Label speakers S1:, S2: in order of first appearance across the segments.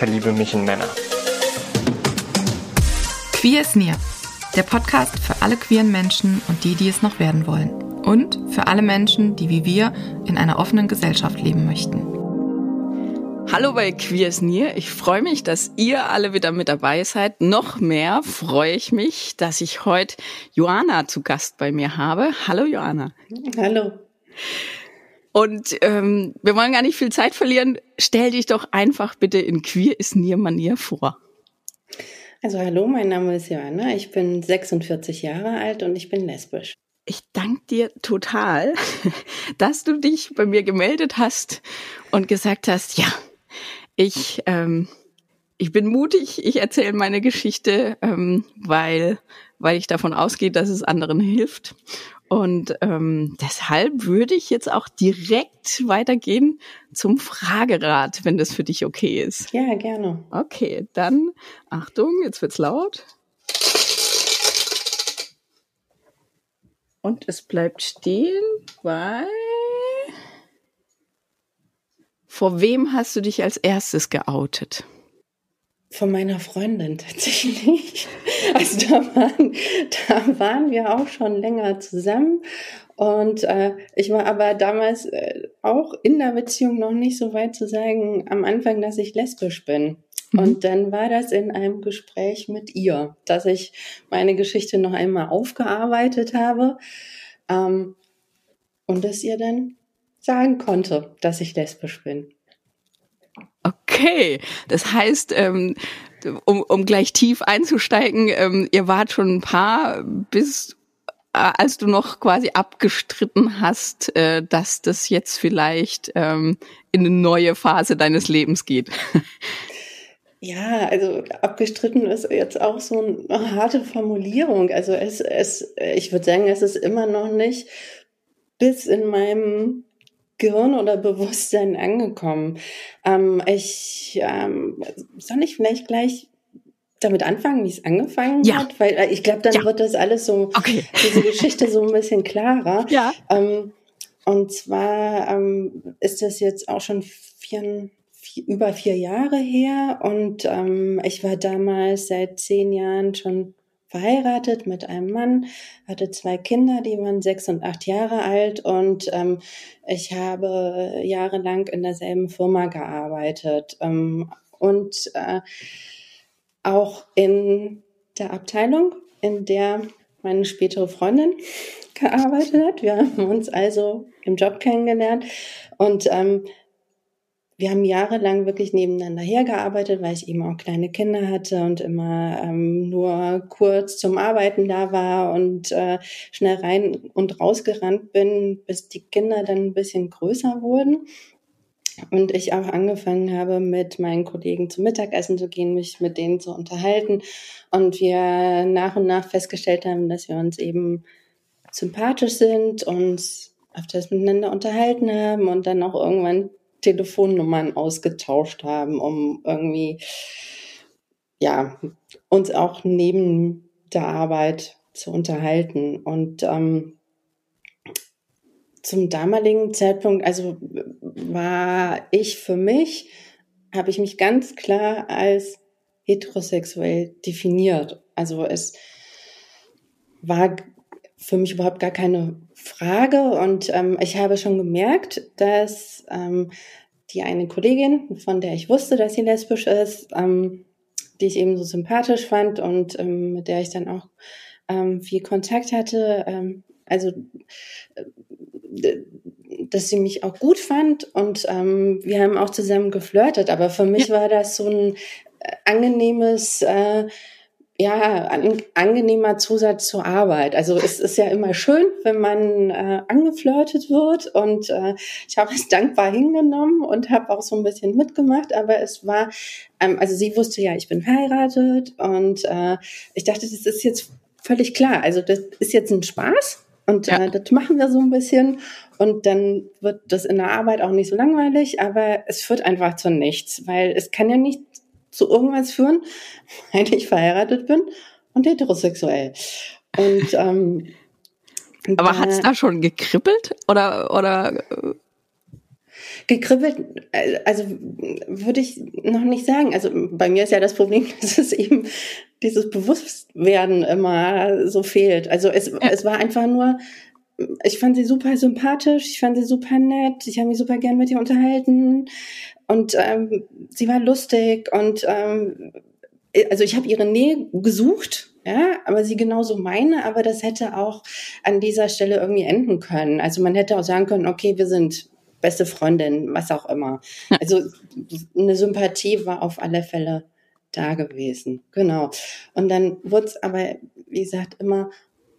S1: verliebe mich in Männer.
S2: Queer ist Near, der Podcast für alle queeren Menschen und die, die es noch werden wollen. Und für alle Menschen, die wie wir in einer offenen Gesellschaft leben möchten.
S3: Hallo bei Queers Near. Ich freue mich, dass ihr alle wieder mit dabei seid. Noch mehr freue ich mich, dass ich heute Joanna zu Gast bei mir habe. Hallo Joanna.
S4: Hallo.
S3: Und ähm, wir wollen gar nicht viel Zeit verlieren. Stell dich doch einfach bitte in Queer is Near Manier vor.
S4: Also hallo, mein Name ist Joanna. Ich bin 46 Jahre alt und ich bin lesbisch.
S3: Ich danke dir total, dass du dich bei mir gemeldet hast und gesagt hast, ja, ich, ähm, ich bin mutig, ich erzähle meine Geschichte, ähm, weil, weil ich davon ausgehe, dass es anderen hilft. Und ähm, deshalb würde ich jetzt auch direkt weitergehen zum Fragerad, wenn das für dich okay ist.
S4: Ja, gerne.
S3: Okay, dann Achtung, jetzt wird's laut. Und es bleibt stehen bei vor wem hast du dich als erstes geoutet?
S4: Von meiner Freundin tatsächlich. Also da waren, da waren wir auch schon länger zusammen. Und äh, ich war aber damals äh, auch in der Beziehung noch nicht so weit zu sagen, am Anfang, dass ich lesbisch bin. Mhm. Und dann war das in einem Gespräch mit ihr, dass ich meine Geschichte noch einmal aufgearbeitet habe ähm, und das ihr dann sagen konnte, dass ich lesbisch bin.
S3: Okay, das heißt, ähm, um, um gleich tief einzusteigen, ähm, ihr wart schon ein paar bis äh, als du noch quasi abgestritten hast, äh, dass das jetzt vielleicht ähm, in eine neue Phase deines Lebens geht.
S4: Ja, also abgestritten ist jetzt auch so eine harte Formulierung. Also es, es, ich würde sagen, es ist immer noch nicht bis in meinem Gehirn oder Bewusstsein angekommen. Ähm, ich ähm, soll ich vielleicht gleich damit anfangen, wie es angefangen ja. hat, weil äh, ich glaube, dann ja. wird das alles so okay. diese Geschichte so ein bisschen klarer.
S3: Ja.
S4: Ähm, und zwar ähm, ist das jetzt auch schon vier, vier, über vier Jahre her und ähm, ich war damals seit zehn Jahren schon verheiratet mit einem Mann, hatte zwei Kinder, die waren sechs und acht Jahre alt und ähm, ich habe jahrelang in derselben Firma gearbeitet ähm, und äh, auch in der Abteilung, in der meine spätere Freundin gearbeitet hat. Wir haben uns also im Job kennengelernt und ähm, wir haben jahrelang wirklich nebeneinander hergearbeitet, weil ich eben auch kleine Kinder hatte und immer ähm, nur kurz zum Arbeiten da war und äh, schnell rein und rausgerannt bin, bis die Kinder dann ein bisschen größer wurden. Und ich auch angefangen habe, mit meinen Kollegen zum Mittagessen zu gehen, mich mit denen zu unterhalten. Und wir nach und nach festgestellt haben, dass wir uns eben sympathisch sind, uns öfters miteinander unterhalten haben und dann auch irgendwann Telefonnummern ausgetauscht haben, um irgendwie, ja, uns auch neben der Arbeit zu unterhalten. Und ähm, zum damaligen Zeitpunkt, also war ich für mich, habe ich mich ganz klar als heterosexuell definiert. Also es war für mich überhaupt gar keine Frage. Und ähm, ich habe schon gemerkt, dass ähm, die eine Kollegin, von der ich wusste, dass sie lesbisch ist, ähm, die ich eben so sympathisch fand und ähm, mit der ich dann auch ähm, viel Kontakt hatte, ähm, also äh, dass sie mich auch gut fand und ähm, wir haben auch zusammen geflirtet, aber für mich war das so ein äh, angenehmes äh, ja, ein angenehmer Zusatz zur Arbeit. Also es ist ja immer schön, wenn man äh, angeflirtet wird und äh, ich habe es dankbar hingenommen und habe auch so ein bisschen mitgemacht, aber es war, ähm, also sie wusste ja, ich bin verheiratet und äh, ich dachte, das ist jetzt völlig klar. Also das ist jetzt ein Spaß und ja. äh, das machen wir so ein bisschen und dann wird das in der Arbeit auch nicht so langweilig, aber es führt einfach zu nichts, weil es kann ja nicht zu irgendwas führen, weil ich verheiratet bin und heterosexuell. Und ähm,
S3: aber hat es da schon gekribbelt oder oder
S4: gekribbelt? Also würde ich noch nicht sagen. Also bei mir ist ja das Problem, dass es eben dieses Bewusstwerden immer so fehlt. Also es, ja. es war einfach nur ich fand sie super sympathisch, ich fand sie super nett, ich habe mich super gern mit ihr unterhalten und ähm, sie war lustig und ähm, also ich habe ihre Nähe gesucht, ja, aber sie genauso meine, aber das hätte auch an dieser Stelle irgendwie enden können. Also man hätte auch sagen können, okay, wir sind beste Freundin, was auch immer. Also eine Sympathie war auf alle Fälle da gewesen. Genau. Und dann wurde es aber, wie gesagt, immer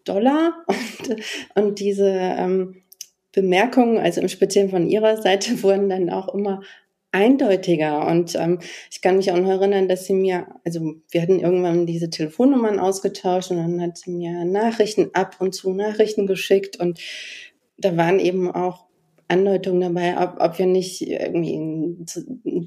S4: Dollar und, und diese ähm, Bemerkungen, also im Speziellen von ihrer Seite, wurden dann auch immer eindeutiger. Und ähm, ich kann mich auch noch erinnern, dass sie mir, also wir hatten irgendwann diese Telefonnummern ausgetauscht und dann hat sie mir Nachrichten ab und zu Nachrichten geschickt und da waren eben auch Andeutung dabei, ob, ob wir nicht irgendwie ein,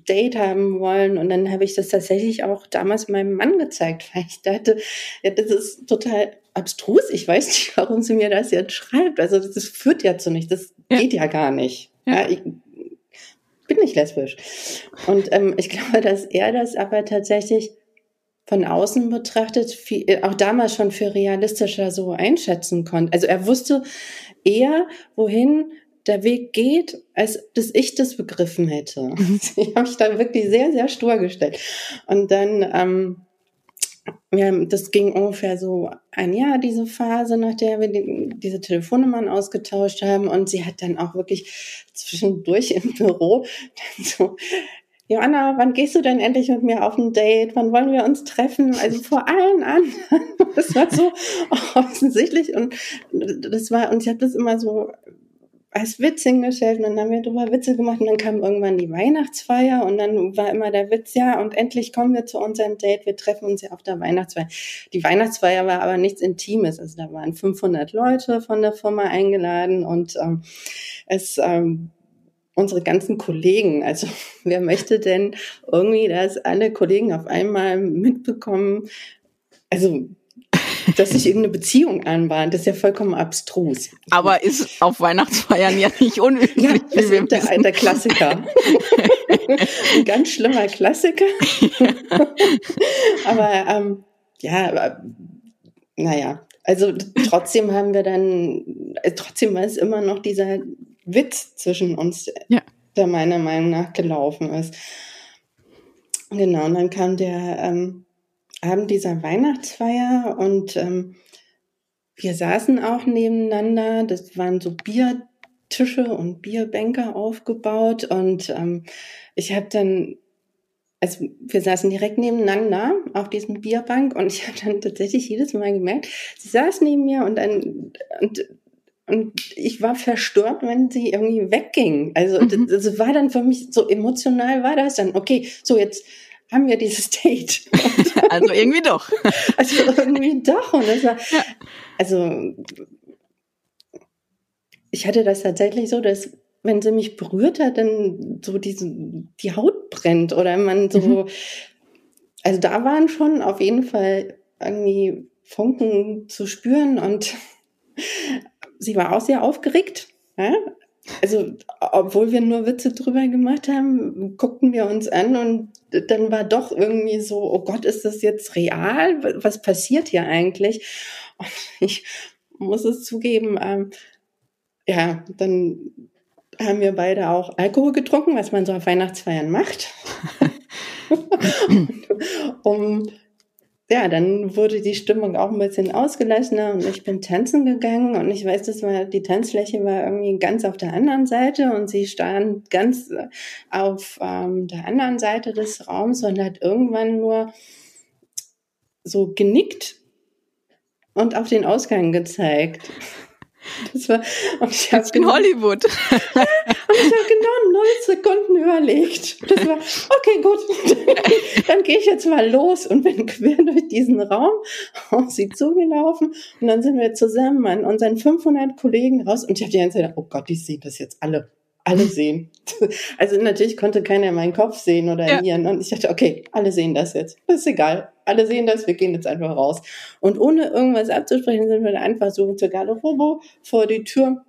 S4: Date haben wollen. Und dann habe ich das tatsächlich auch damals meinem Mann gezeigt, weil ich dachte, ja, das ist total abstrus. Ich weiß nicht, warum sie mir das jetzt schreibt. Also das, das führt ja zu nichts. Das ja. geht ja gar nicht. Ja. ja ich bin nicht lesbisch. Und ähm, ich glaube, dass er das aber tatsächlich von außen betrachtet, viel, auch damals schon für realistischer so einschätzen konnte. Also er wusste eher, wohin der Weg geht, als dass ich das begriffen hätte. ich habe mich da wirklich sehr, sehr stur gestellt. Und dann, ähm, ja, das ging ungefähr so ein Jahr, diese Phase, nach der wir die, diese Telefonnummern ausgetauscht haben. Und sie hat dann auch wirklich zwischendurch im Büro dann so, Joanna, wann gehst du denn endlich mit mir auf ein Date? Wann wollen wir uns treffen? Also vor allen anderen. Das war so offensichtlich und das war, und ich habe das immer so als Witz hingestellt und dann haben wir drüber Witze gemacht und dann kam irgendwann die Weihnachtsfeier und dann war immer der Witz, ja, und endlich kommen wir zu unserem Date, wir treffen uns ja auf der Weihnachtsfeier. Die Weihnachtsfeier war aber nichts Intimes, also da waren 500 Leute von der Firma eingeladen und ähm, es ähm, unsere ganzen Kollegen. Also wer möchte denn irgendwie, dass alle Kollegen auf einmal mitbekommen, also dass sich irgendeine Beziehung anbahnt, das ist ja vollkommen abstrus.
S3: Aber ist auf Weihnachtsfeiern ja nicht unüblich. Ja,
S4: das ist der, der Klassiker. Ein ganz schlimmer Klassiker. aber ähm, ja, naja, also trotzdem haben wir dann, äh, trotzdem war es immer noch dieser Witz zwischen uns, ja. der meiner Meinung nach gelaufen ist. Genau, und dann kam der ähm, Abend dieser Weihnachtsfeier und ähm, wir saßen auch nebeneinander. Das waren so Biertische und Bierbänke aufgebaut und ähm, ich habe dann also wir saßen direkt nebeneinander auf diesem Bierbank und ich habe dann tatsächlich jedes Mal gemerkt, sie saß neben mir und dann und und ich war verstört, wenn sie irgendwie wegging. Also mhm. das, das war dann für mich so emotional war das dann. Okay, so jetzt haben wir dieses Date.
S3: also irgendwie doch.
S4: Also irgendwie doch. Und das war, ja. also ich hatte das tatsächlich so, dass wenn sie mich berührt hat, dann so diese, die Haut brennt oder man so, mhm. also da waren schon auf jeden Fall irgendwie Funken zu spüren und sie war auch sehr aufgeregt. Ja? Also, obwohl wir nur Witze drüber gemacht haben, guckten wir uns an und dann war doch irgendwie so, oh Gott, ist das jetzt real? Was passiert hier eigentlich? Und ich muss es zugeben, ähm, ja, dann haben wir beide auch Alkohol getrunken, was man so auf Weihnachtsfeiern macht. um ja, dann wurde die Stimmung auch ein bisschen ausgelassener und ich bin tanzen gegangen und ich weiß, das war, die Tanzfläche war irgendwie ganz auf der anderen Seite und sie stand ganz auf ähm, der anderen Seite des Raums und hat irgendwann nur so genickt und auf den Ausgang gezeigt.
S3: Das war, und ich habe in Hollywood.
S4: und ich habe genau neun Sekunden überlegt. Das war, okay, gut, dann gehe ich jetzt mal los und bin quer durch diesen Raum auf sie zugelaufen. Und dann sind wir zusammen an unseren 500 Kollegen raus. Und ich habe die ganze Zeit gedacht, oh Gott, die sehen das jetzt alle alle sehen. Also natürlich konnte keiner meinen Kopf sehen oder ja. ihren. Und ich dachte, okay, alle sehen das jetzt. Das ist egal. Alle sehen das, wir gehen jetzt einfach raus. Und ohne irgendwas abzusprechen, sind wir dann einfach so zur Garderobe vor die Tür.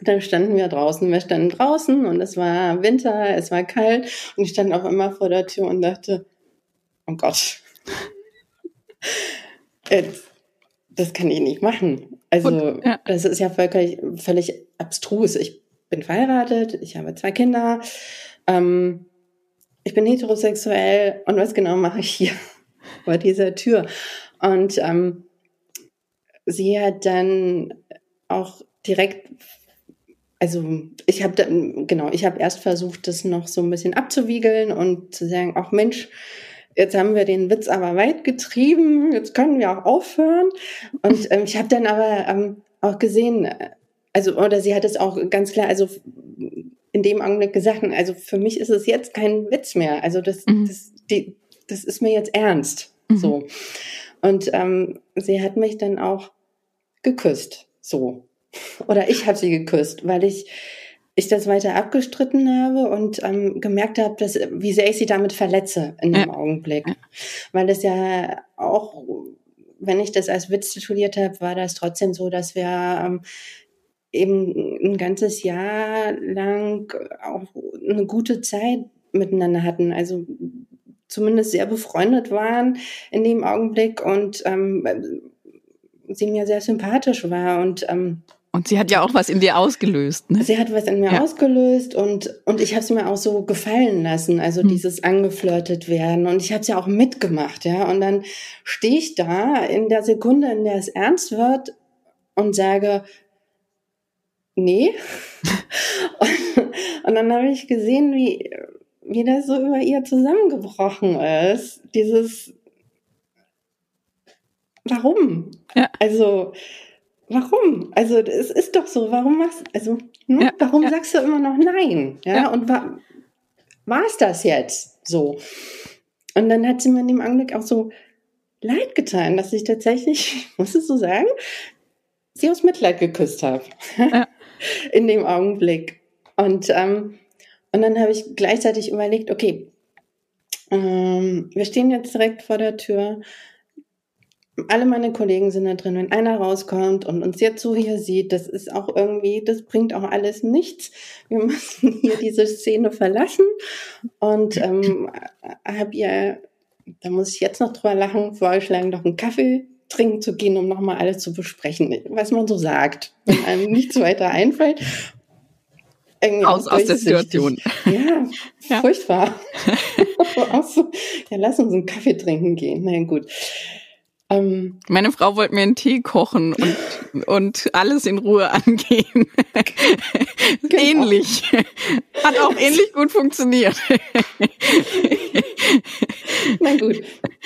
S4: Dann standen wir draußen. Wir standen draußen und es war Winter, es war kalt. Und ich stand auch immer vor der Tür und dachte, oh Gott. das kann ich nicht machen. Also, und, ja. das ist ja völlig, völlig abstrus. Ich bin verheiratet, ich habe zwei Kinder, ähm, ich bin heterosexuell und was genau mache ich hier vor dieser Tür? Und ähm, sie hat dann auch direkt, also ich habe genau, ich habe erst versucht, das noch so ein bisschen abzuwiegeln und zu sagen, ach Mensch, jetzt haben wir den Witz aber weit getrieben, jetzt können wir auch aufhören. Und ähm, ich habe dann aber ähm, auch gesehen, also, oder sie hat es auch ganz klar, also in dem Augenblick gesagt, also für mich ist es jetzt kein Witz mehr. Also das, mhm. das, die, das ist mir jetzt ernst. Mhm. So. Und ähm, sie hat mich dann auch geküsst. So. Oder ich habe sie geküsst, weil ich, ich das weiter abgestritten habe und ähm, gemerkt habe, dass, wie sehr ich sie damit verletze in dem ja. Augenblick. Weil es ja auch, wenn ich das als Witz tituliert habe, war das trotzdem so, dass wir ähm, eben ein ganzes Jahr lang auch eine gute Zeit miteinander hatten. Also zumindest sehr befreundet waren in dem Augenblick und ähm, sie mir sehr sympathisch war und ähm,
S3: und sie hat ja auch was in dir ausgelöst, ne?
S4: Sie hat was in mir ja. ausgelöst und und ich habe es mir auch so gefallen lassen, also hm. dieses angeflirtet werden und ich habe es ja auch mitgemacht, ja. Und dann stehe ich da in der Sekunde, in der es ernst wird und sage, nee. und, und dann habe ich gesehen, wie, wie das so über ihr zusammengebrochen ist. Dieses, warum? Ja. Also, warum? Also, es ist doch so, warum machst, also, ne? ja, warum ja. sagst du immer noch nein? Ja, ja. und war, war es das jetzt so? Und dann hat sie mir in dem Augenblick auch so leid getan, dass ich tatsächlich, muss es so sagen, sie aus Mitleid geküsst habe. In dem Augenblick. Und, ähm, und dann habe ich gleichzeitig überlegt, okay, ähm, wir stehen jetzt direkt vor der Tür. Alle meine Kollegen sind da drin. Wenn einer rauskommt und uns jetzt so hier sieht, das ist auch irgendwie, das bringt auch alles nichts. Wir müssen hier diese Szene verlassen. Und ähm, habe ihr, da muss ich jetzt noch drüber lachen, vorgeschlagen, noch einen Kaffee trinken zu gehen, um nochmal alles zu besprechen, was man so sagt, wenn einem nichts weiter einfällt.
S3: Irgendwie aus, aus der Situation.
S4: Ja, ja. furchtbar. so, ja, lass uns einen Kaffee trinken gehen. Na gut.
S3: Ähm, Meine Frau wollte mir einen Tee kochen und, und alles in Ruhe angehen. Genau. Ähnlich. Hat auch ähnlich gut funktioniert.
S4: Na gut.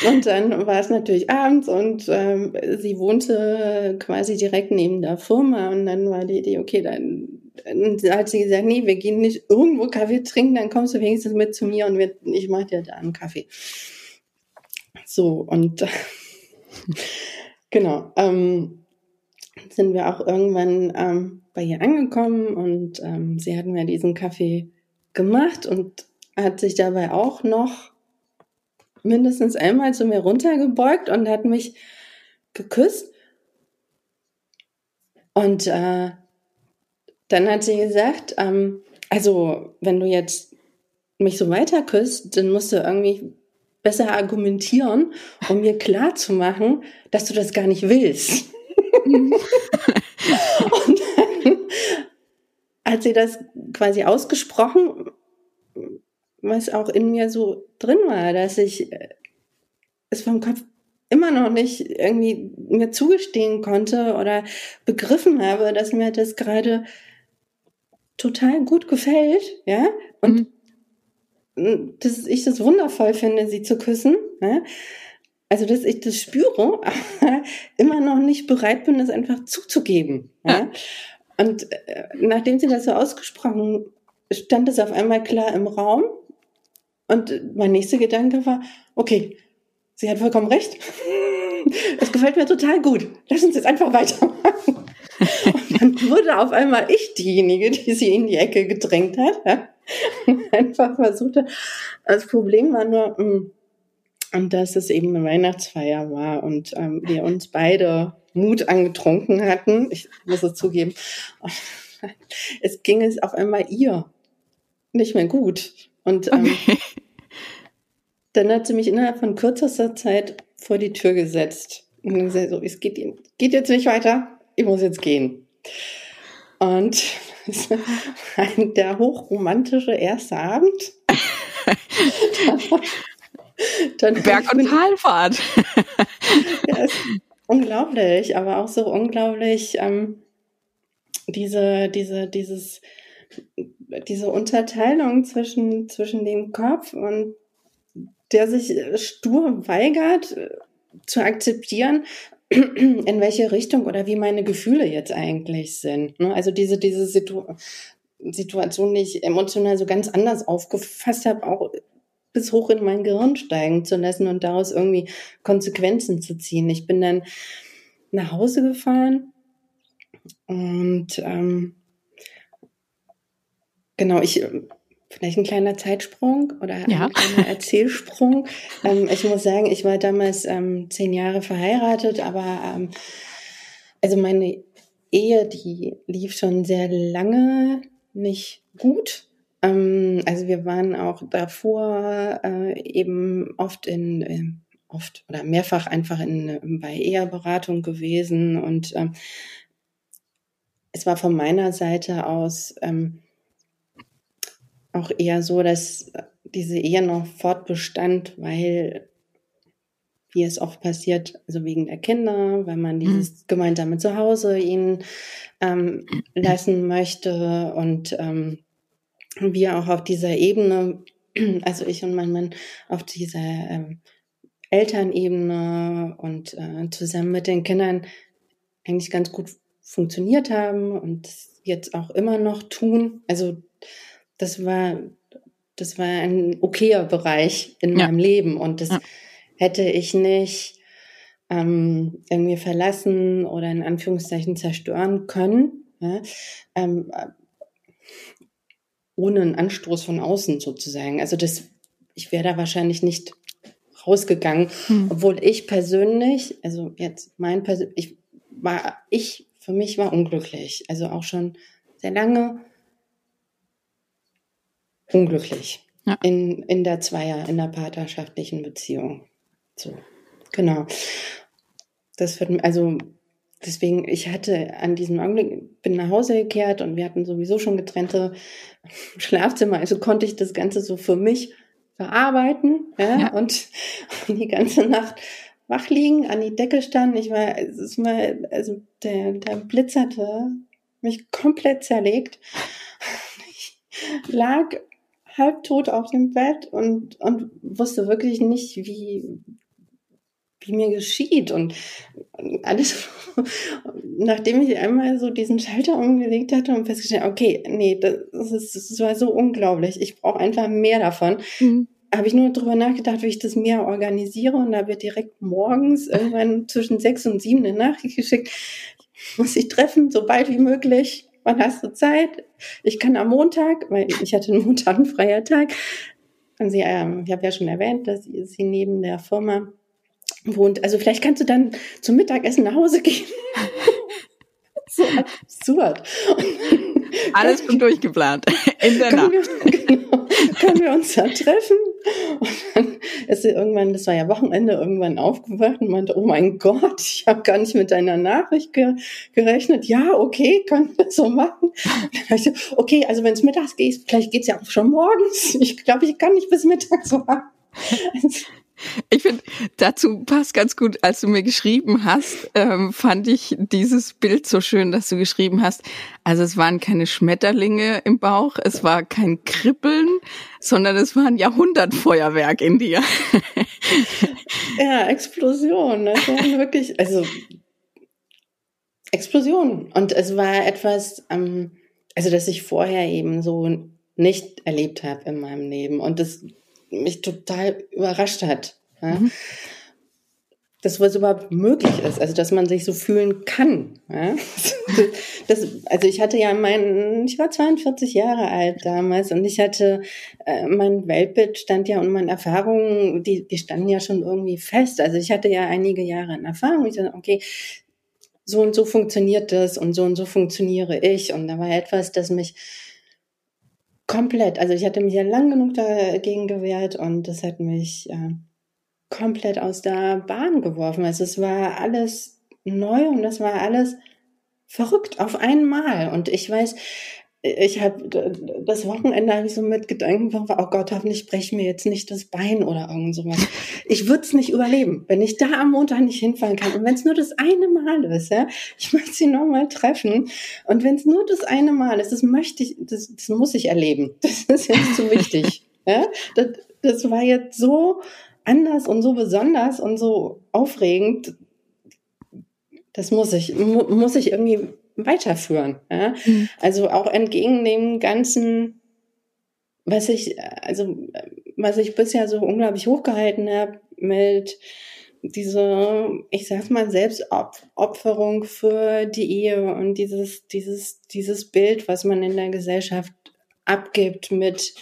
S4: Und dann war es natürlich abends und ähm, sie wohnte quasi direkt neben der Firma und dann war die Idee, okay, dann, dann hat sie gesagt, nee, wir gehen nicht irgendwo Kaffee trinken, dann kommst du wenigstens mit zu mir und wir, ich mache dir da einen Kaffee. So, und genau. Ähm, sind wir auch irgendwann ähm, bei ihr angekommen und ähm, sie hat mir diesen Kaffee gemacht und hat sich dabei auch noch mindestens einmal zu mir runtergebeugt und hat mich geküsst. Und äh, dann hat sie gesagt, ähm, also wenn du jetzt mich so weiter küsst, dann musst du irgendwie besser argumentieren, um mir klar zu machen, dass du das gar nicht willst. und dann hat sie das quasi ausgesprochen, was auch in mir so drin war, dass ich äh, es vom Kopf immer noch nicht irgendwie mir zugestehen konnte oder begriffen habe, dass mir das gerade total gut gefällt, ja, und mhm. dass ich das wundervoll finde, sie zu küssen, ja? also dass ich das spüre, aber immer noch nicht bereit bin, das einfach zuzugeben. Ja? Und äh, nachdem sie das so ausgesprochen, stand es auf einmal klar im Raum. Und mein nächster Gedanke war, okay, sie hat vollkommen recht. Es gefällt mir total gut. Lass uns jetzt einfach weitermachen. Und dann wurde auf einmal ich diejenige, die sie in die Ecke gedrängt hat. Ja? Einfach versuchte. Das Problem war nur, hm, und dass es eben eine Weihnachtsfeier war und ähm, wir uns beide Mut angetrunken hatten. Ich muss es zugeben. Es ging es auf einmal ihr nicht mehr gut. Und ähm, okay. dann hat sie mich innerhalb von kürzester Zeit vor die Tür gesetzt. Und gesagt, so, es geht, geht jetzt nicht weiter, ich muss jetzt gehen. Und es war der hochromantische erste Abend.
S3: dann Berg- und Talfahrt.
S4: ja, unglaublich, aber auch so unglaublich ähm, diese, diese, dieses, diese Unterteilung zwischen, zwischen dem Kopf und der sich stur weigert äh, zu akzeptieren, in welche Richtung oder wie meine Gefühle jetzt eigentlich sind. Ne? Also diese, diese Situ Situation, die ich emotional so ganz anders aufgefasst habe, auch bis hoch in mein Gehirn steigen zu lassen und daraus irgendwie Konsequenzen zu ziehen. Ich bin dann nach Hause gefahren und ähm, genau, ich vielleicht ein kleiner Zeitsprung oder ja. ein kleiner Erzählsprung. ähm, ich muss sagen, ich war damals ähm, zehn Jahre verheiratet, aber ähm, also meine Ehe, die lief schon sehr lange nicht gut. Ähm, also wir waren auch davor äh, eben oft in, äh, oft oder mehrfach einfach in, bei Eheberatung gewesen und ähm, es war von meiner Seite aus ähm, auch eher so, dass diese Ehe noch fortbestand, weil wie es oft passiert, also wegen der Kinder, weil man dieses mhm. gemeinsame Zuhause ihnen ähm, lassen möchte und ähm, wir auch auf dieser Ebene, also ich und mein Mann, auf dieser ähm, Elternebene und äh, zusammen mit den Kindern eigentlich ganz gut funktioniert haben und jetzt auch immer noch tun. Also das war, das war ein okayer Bereich in ja. meinem Leben und das ja. hätte ich nicht ähm, irgendwie verlassen oder in Anführungszeichen zerstören können. Ja? Ähm, ohne einen Anstoß von außen sozusagen. Also das, ich wäre da wahrscheinlich nicht rausgegangen, hm. obwohl ich persönlich, also jetzt mein persönlich, ich war, ich für mich war unglücklich, also auch schon sehr lange unglücklich ja. in, in der Zweier, in der partnerschaftlichen Beziehung. So, genau. Das wird, also deswegen, ich hatte an diesem Augenblick, bin nach Hause gekehrt und wir hatten sowieso schon getrennte Schlafzimmer, also konnte ich das Ganze so für mich verarbeiten ja, ja. Und, die ganze Nacht wach liegen, an die Decke standen. Ich war, es ist mal, also der, der Blitz hatte mich komplett zerlegt. Ich lag halbtot auf dem Bett und, und wusste wirklich nicht, wie, wie mir geschieht und alles, nachdem ich einmal so diesen Schalter umgelegt hatte und festgestellt, okay, nee, das, ist, das war so unglaublich, ich brauche einfach mehr davon. Mhm. Habe ich nur darüber nachgedacht, wie ich das mehr organisiere und da wird direkt morgens irgendwann zwischen sechs und sieben eine Nachricht geschickt, ich muss ich treffen, so bald wie möglich. Wann hast du Zeit? Ich kann am Montag, weil ich hatte einen Montag einen freier Tag. Und sie, ähm, ich habe ja schon erwähnt, dass sie, neben der Firma wohnt. Also vielleicht kannst du dann zum Mittagessen nach Hause gehen. so absurd.
S3: Alles schon durchgeplant. In der Nacht.
S4: Wir, genau, können wir uns da treffen? Und dann ist sie irgendwann, das war ja Wochenende, irgendwann aufgewacht und meinte, oh mein Gott, ich habe gar nicht mit deiner Nachricht ge gerechnet. Ja, okay, können wir so machen. Ich, okay, also wenn es mittags geht, vielleicht geht's ja auch schon morgens. Ich glaube, ich kann nicht bis mittags warten.
S3: Ich finde, dazu passt ganz gut, als du mir geschrieben hast, ähm, fand ich dieses Bild so schön, dass du geschrieben hast. Also es waren keine Schmetterlinge im Bauch, es war kein Kribbeln, sondern es war ein Jahrhundertfeuerwerk in dir.
S4: ja, Explosion. Das waren wirklich, also Explosion. Und es war etwas, ähm, also das ich vorher eben so nicht erlebt habe in meinem Leben. Und das mich total überrascht hat. Ja? Mhm. Dass was überhaupt möglich ist, also dass man sich so fühlen kann. Ja? Das, also ich hatte ja meinen, ich war 42 Jahre alt damals und ich hatte, äh, mein Weltbild stand ja und meine Erfahrungen, die, die standen ja schon irgendwie fest. Also ich hatte ja einige Jahre in Erfahrung. Ich dachte, okay, so und so funktioniert das und so und so funktioniere ich. Und da war etwas, das mich komplett, also ich hatte mich ja lang genug dagegen gewehrt und das hat mich äh, komplett aus der Bahn geworfen. Also es war alles neu und das war alles verrückt auf einmal. Und ich weiß, ich habe das Wochenende habe ich so mit Gedanken, oh Gott, hoffentlich breche mir jetzt nicht das Bein oder irgend sowas. Ich würde es nicht überleben, wenn ich da am Montag nicht hinfahren kann. Und wenn es nur das eine Mal ist, ja, ich möchte sie nochmal treffen. Und wenn es nur das eine Mal ist, das möchte ich, das, das muss ich erleben. Das ist jetzt zu wichtig. ja, das, das war jetzt so anders und so besonders und so aufregend. Das muss ich, mu muss ich irgendwie weiterführen. Ja? Mhm. Also auch entgegen dem ganzen, was ich, also was ich bisher so unglaublich hochgehalten habe mit diese, ich sag mal, Selbstopferung für die Ehe und dieses, dieses, dieses Bild, was man in der Gesellschaft abgibt mit,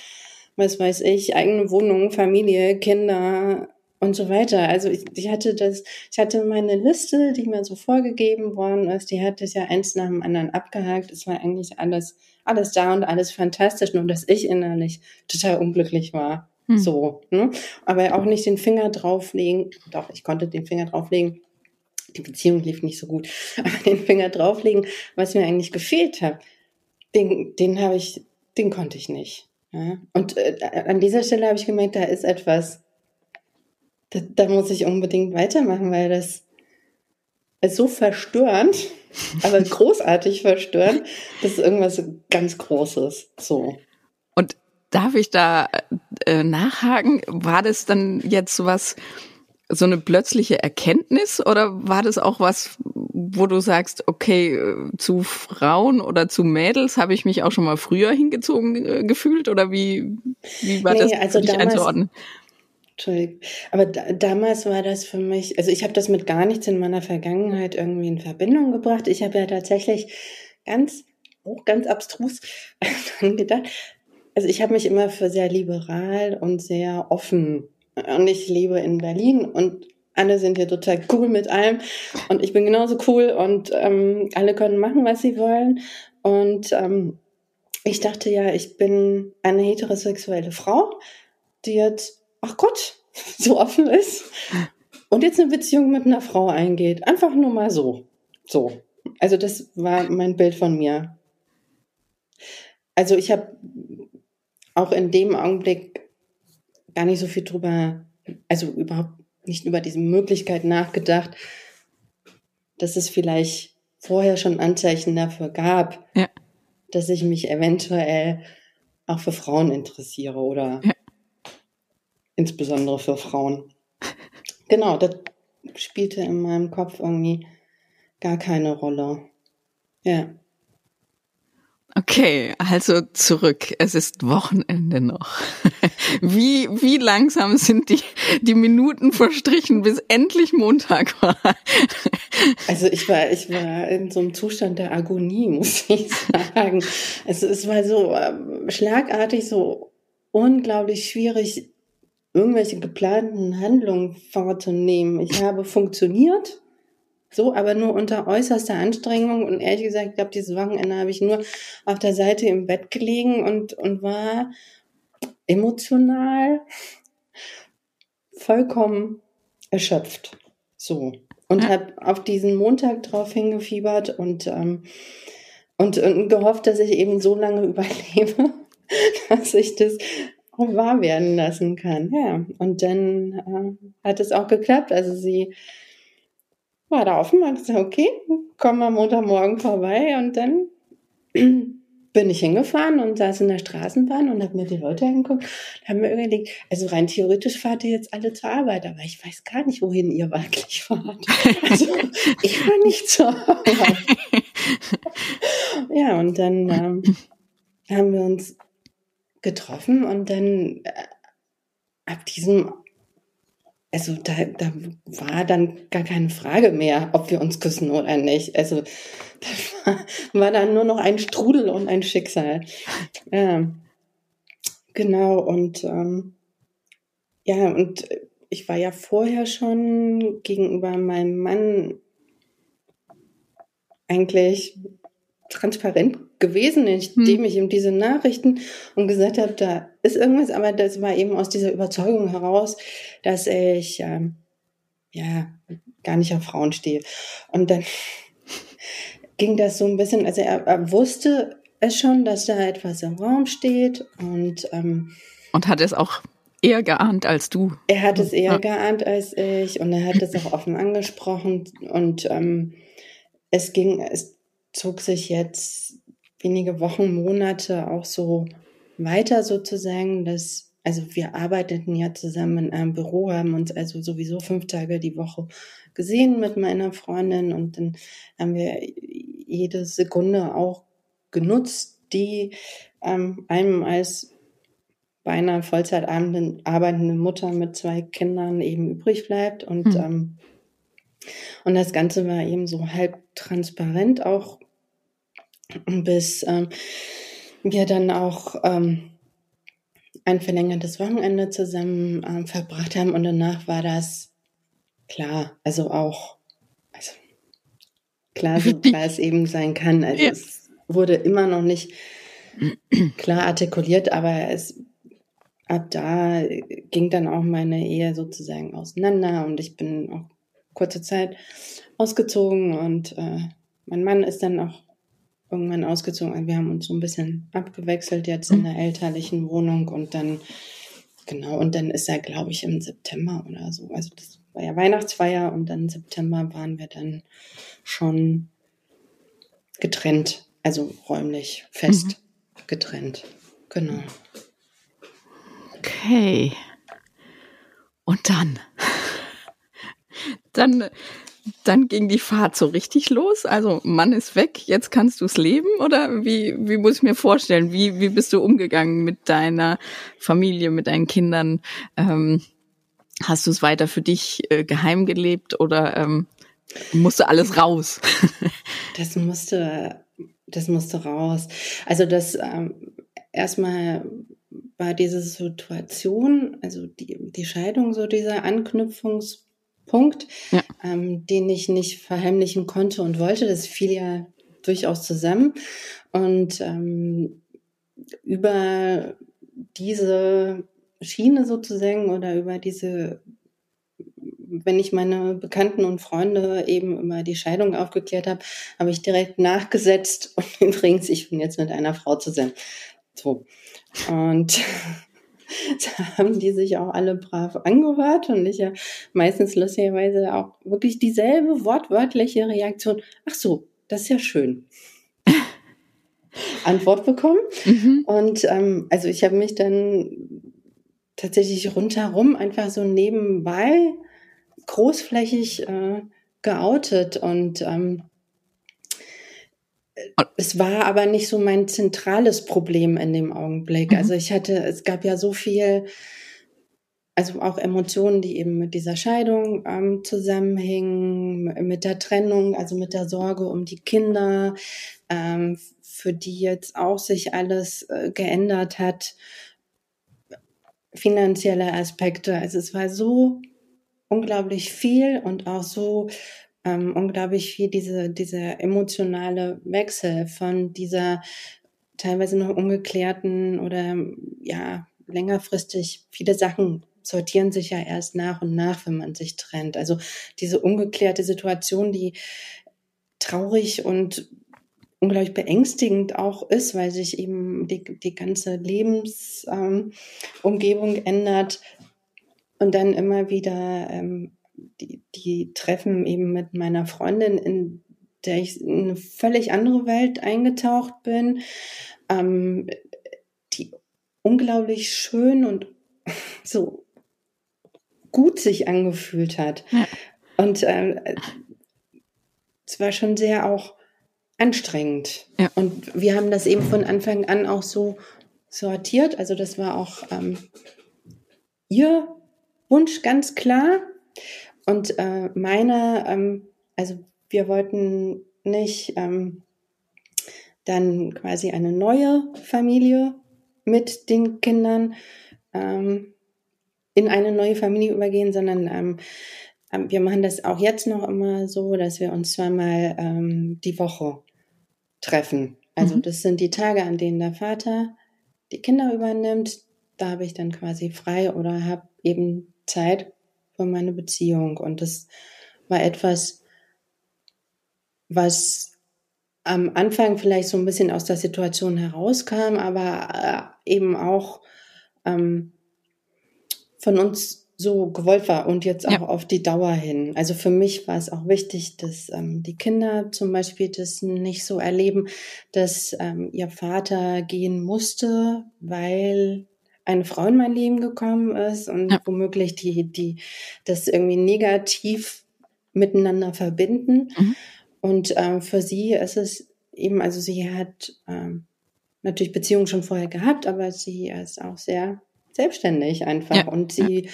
S4: was weiß ich, eigene Wohnung, Familie, Kinder, und so weiter. Also ich, ich hatte das, ich hatte meine Liste, die mir so vorgegeben worden ist, die hatte ich ja eins nach dem anderen abgehakt. Es war eigentlich alles, alles da und alles fantastisch, nur dass ich innerlich total unglücklich war. Hm. So, ne? Aber auch nicht den Finger drauflegen. Doch, ich konnte den Finger drauflegen. Die Beziehung lief nicht so gut, aber den Finger drauflegen, was mir eigentlich gefehlt hat, den, den habe ich, den konnte ich nicht. Ja? Und äh, an dieser Stelle habe ich gemerkt, da ist etwas, da, da muss ich unbedingt weitermachen, weil das ist so verstörend, aber großartig verstörend, das ist irgendwas ganz Großes. So.
S3: Und darf ich da äh, nachhaken? War das dann jetzt was, so eine plötzliche Erkenntnis oder war das auch was, wo du sagst, okay, äh, zu Frauen oder zu Mädels habe ich mich auch schon mal früher hingezogen äh, gefühlt oder wie, wie war nee, das also damals, einzuordnen?
S4: Entschuldigung. Aber da, damals war das für mich, also ich habe das mit gar nichts in meiner Vergangenheit irgendwie in Verbindung gebracht. Ich habe ja tatsächlich ganz, auch ganz abstrus gedacht. Also ich habe mich immer für sehr liberal und sehr offen und ich lebe in Berlin und alle sind hier total cool mit allem und ich bin genauso cool und ähm, alle können machen, was sie wollen. Und ähm, ich dachte ja, ich bin eine heterosexuelle Frau, die jetzt ach Gott, so offen ist und jetzt eine Beziehung mit einer Frau eingeht. Einfach nur mal so. So. Also das war mein Bild von mir. Also ich habe auch in dem Augenblick gar nicht so viel drüber, also überhaupt nicht über diese Möglichkeit nachgedacht, dass es vielleicht vorher schon Anzeichen dafür gab, ja. dass ich mich eventuell auch für Frauen interessiere oder ja insbesondere für Frauen. Genau, das spielte in meinem Kopf irgendwie gar keine Rolle. Ja.
S3: Okay, also zurück. Es ist Wochenende noch. Wie, wie langsam sind die, die Minuten verstrichen, bis endlich Montag war?
S4: Also ich war, ich war in so einem Zustand der Agonie, muss ich sagen. Also es war so äh, schlagartig, so unglaublich schwierig, irgendwelche geplanten Handlungen vorzunehmen. Ich habe funktioniert, so, aber nur unter äußerster Anstrengung. Und ehrlich gesagt, ich glaube, dieses Wochenende habe ich nur auf der Seite im Bett gelegen und, und war emotional vollkommen erschöpft. So. Und habe auf diesen Montag drauf hingefiebert und, ähm, und, und gehofft, dass ich eben so lange überlebe, dass ich das wahr werden lassen kann. Ja, und dann äh, hat es auch geklappt. Also sie war da offen, hat gesagt, okay, komm am Montagmorgen vorbei und dann bin ich hingefahren und saß in der Straßenbahn und habe mir die Leute angeguckt und habe mir überlegt, also rein theoretisch fahrt ihr jetzt alle zur Arbeit, aber ich weiß gar nicht, wohin ihr wirklich fahrt. Also ich war nicht zur Arbeit. ja, und dann ähm, haben wir uns getroffen und dann äh, ab diesem also da, da war dann gar keine Frage mehr, ob wir uns küssen oder nicht. Also das war, war dann nur noch ein Strudel und ein Schicksal. Ja, genau, und ähm, ja, und ich war ja vorher schon gegenüber meinem Mann eigentlich transparent gewesen, indem hm. ich ihm diese Nachrichten und gesagt habe, da ist irgendwas, aber das war eben aus dieser Überzeugung heraus, dass ich ähm, ja gar nicht auf Frauen stehe. Und dann ging das so ein bisschen, also er, er wusste es schon, dass da etwas im Raum steht und ähm,
S3: und hat es auch eher geahnt als du.
S4: Er hat es eher ja. geahnt als ich und er hat es auch offen angesprochen und ähm, es ging, es zog sich jetzt wenige Wochen, Monate auch so weiter sozusagen, dass, also wir arbeiteten ja zusammen in einem Büro, haben uns also sowieso fünf Tage die Woche gesehen mit meiner Freundin und dann haben wir jede Sekunde auch genutzt, die ähm, einem als beinahe Vollzeit arbeitende Mutter mit zwei Kindern eben übrig bleibt und mhm. ähm, und das Ganze war eben so halb transparent auch, bis ähm, wir dann auch ähm, ein verlängertes Wochenende zusammen ähm, verbracht haben und danach war das klar, also auch, also klar, so klar es eben sein kann. Also ja. es wurde immer noch nicht klar artikuliert, aber es ab da ging dann auch meine Ehe sozusagen auseinander und ich bin auch kurze Zeit ausgezogen und äh, mein Mann ist dann auch irgendwann ausgezogen. Wir haben uns so ein bisschen abgewechselt jetzt in der elterlichen Wohnung und dann, genau, und dann ist er, glaube ich, im September oder so. Also das war ja Weihnachtsfeier und dann im September waren wir dann schon getrennt, also räumlich fest mhm. getrennt. Genau.
S3: Okay. Und dann? dann, dann ging die Fahrt so richtig los. Also Mann ist weg, jetzt kannst du es leben oder wie, wie muss ich mir vorstellen? Wie, wie bist du umgegangen mit deiner Familie, mit deinen Kindern? Ähm, hast du es weiter für dich äh, geheim gelebt oder ähm, musste alles raus?
S4: das musste, das musste raus. Also das ähm, erstmal war diese Situation, also die, die Scheidung, so dieser Anknüpfungs Punkt, ja. ähm, den ich nicht verheimlichen konnte und wollte. Das fiel ja durchaus zusammen. Und ähm, über diese Schiene sozusagen oder über diese, wenn ich meine Bekannten und Freunde eben über die Scheidung aufgeklärt habe, habe ich direkt nachgesetzt und übrigens, ich bin jetzt mit einer Frau zusammen. So. Und da haben die sich auch alle brav angehört und ich ja meistens lustigerweise auch wirklich dieselbe wortwörtliche Reaktion. Ach so, das ist ja schön. Antwort bekommen. Mhm. Und ähm, also ich habe mich dann tatsächlich rundherum einfach so nebenbei großflächig äh, geoutet und ähm, es war aber nicht so mein zentrales Problem in dem Augenblick. Mhm. Also ich hatte, es gab ja so viel, also auch Emotionen, die eben mit dieser Scheidung ähm, zusammenhingen, mit der Trennung, also mit der Sorge um die Kinder, ähm, für die jetzt auch sich alles äh, geändert hat, finanzielle Aspekte. Also es war so unglaublich viel und auch so ähm, unglaublich viel diese, dieser emotionale Wechsel von dieser teilweise noch ungeklärten oder ja, längerfristig viele Sachen sortieren sich ja erst nach und nach, wenn man sich trennt. Also diese ungeklärte Situation, die traurig und unglaublich beängstigend auch ist, weil sich eben die, die ganze Lebensumgebung ähm, ändert und dann immer wieder ähm, die, die Treffen eben mit meiner Freundin, in der ich in eine völlig andere Welt eingetaucht bin, ähm, die unglaublich schön und so gut sich angefühlt hat. Ja. Und äh, es war schon sehr auch anstrengend. Ja. Und wir haben das eben von Anfang an auch so sortiert. Also das war auch ähm, ihr Wunsch ganz klar. Und äh, meine, ähm, also wir wollten nicht ähm, dann quasi eine neue Familie mit den Kindern ähm, in eine neue Familie übergehen, sondern ähm, ähm, wir machen das auch jetzt noch immer so, dass wir uns zweimal ähm, die Woche treffen. Also mhm. das sind die Tage, an denen der Vater die Kinder übernimmt. Da habe ich dann quasi frei oder habe eben Zeit für meine Beziehung. Und das war etwas, was am Anfang vielleicht so ein bisschen aus der Situation herauskam, aber äh, eben auch ähm, von uns so gewollt war und jetzt auch ja. auf die Dauer hin. Also für mich war es auch wichtig, dass ähm, die Kinder zum Beispiel das nicht so erleben, dass ähm, ihr Vater gehen musste, weil eine Frau in mein Leben gekommen ist und ja. womöglich die, die das irgendwie negativ miteinander verbinden. Mhm. Und ähm, für sie ist es eben, also sie hat ähm, natürlich Beziehungen schon vorher gehabt, aber sie ist auch sehr selbstständig einfach ja. und sie ja.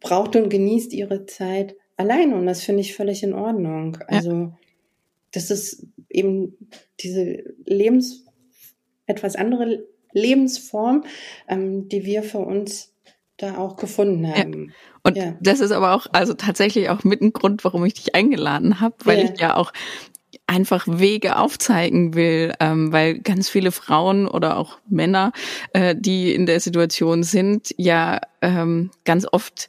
S4: braucht und genießt ihre Zeit alleine und das finde ich völlig in Ordnung. Also das ist eben diese Lebens etwas andere Lebensform, ähm, die wir für uns da auch gefunden haben.
S3: Und das ist aber auch also tatsächlich auch mit ein Grund, warum ich dich eingeladen habe, weil ich ja auch einfach Wege aufzeigen will, ähm, weil ganz viele Frauen oder auch Männer, äh, die in der Situation sind, ja ähm, ganz oft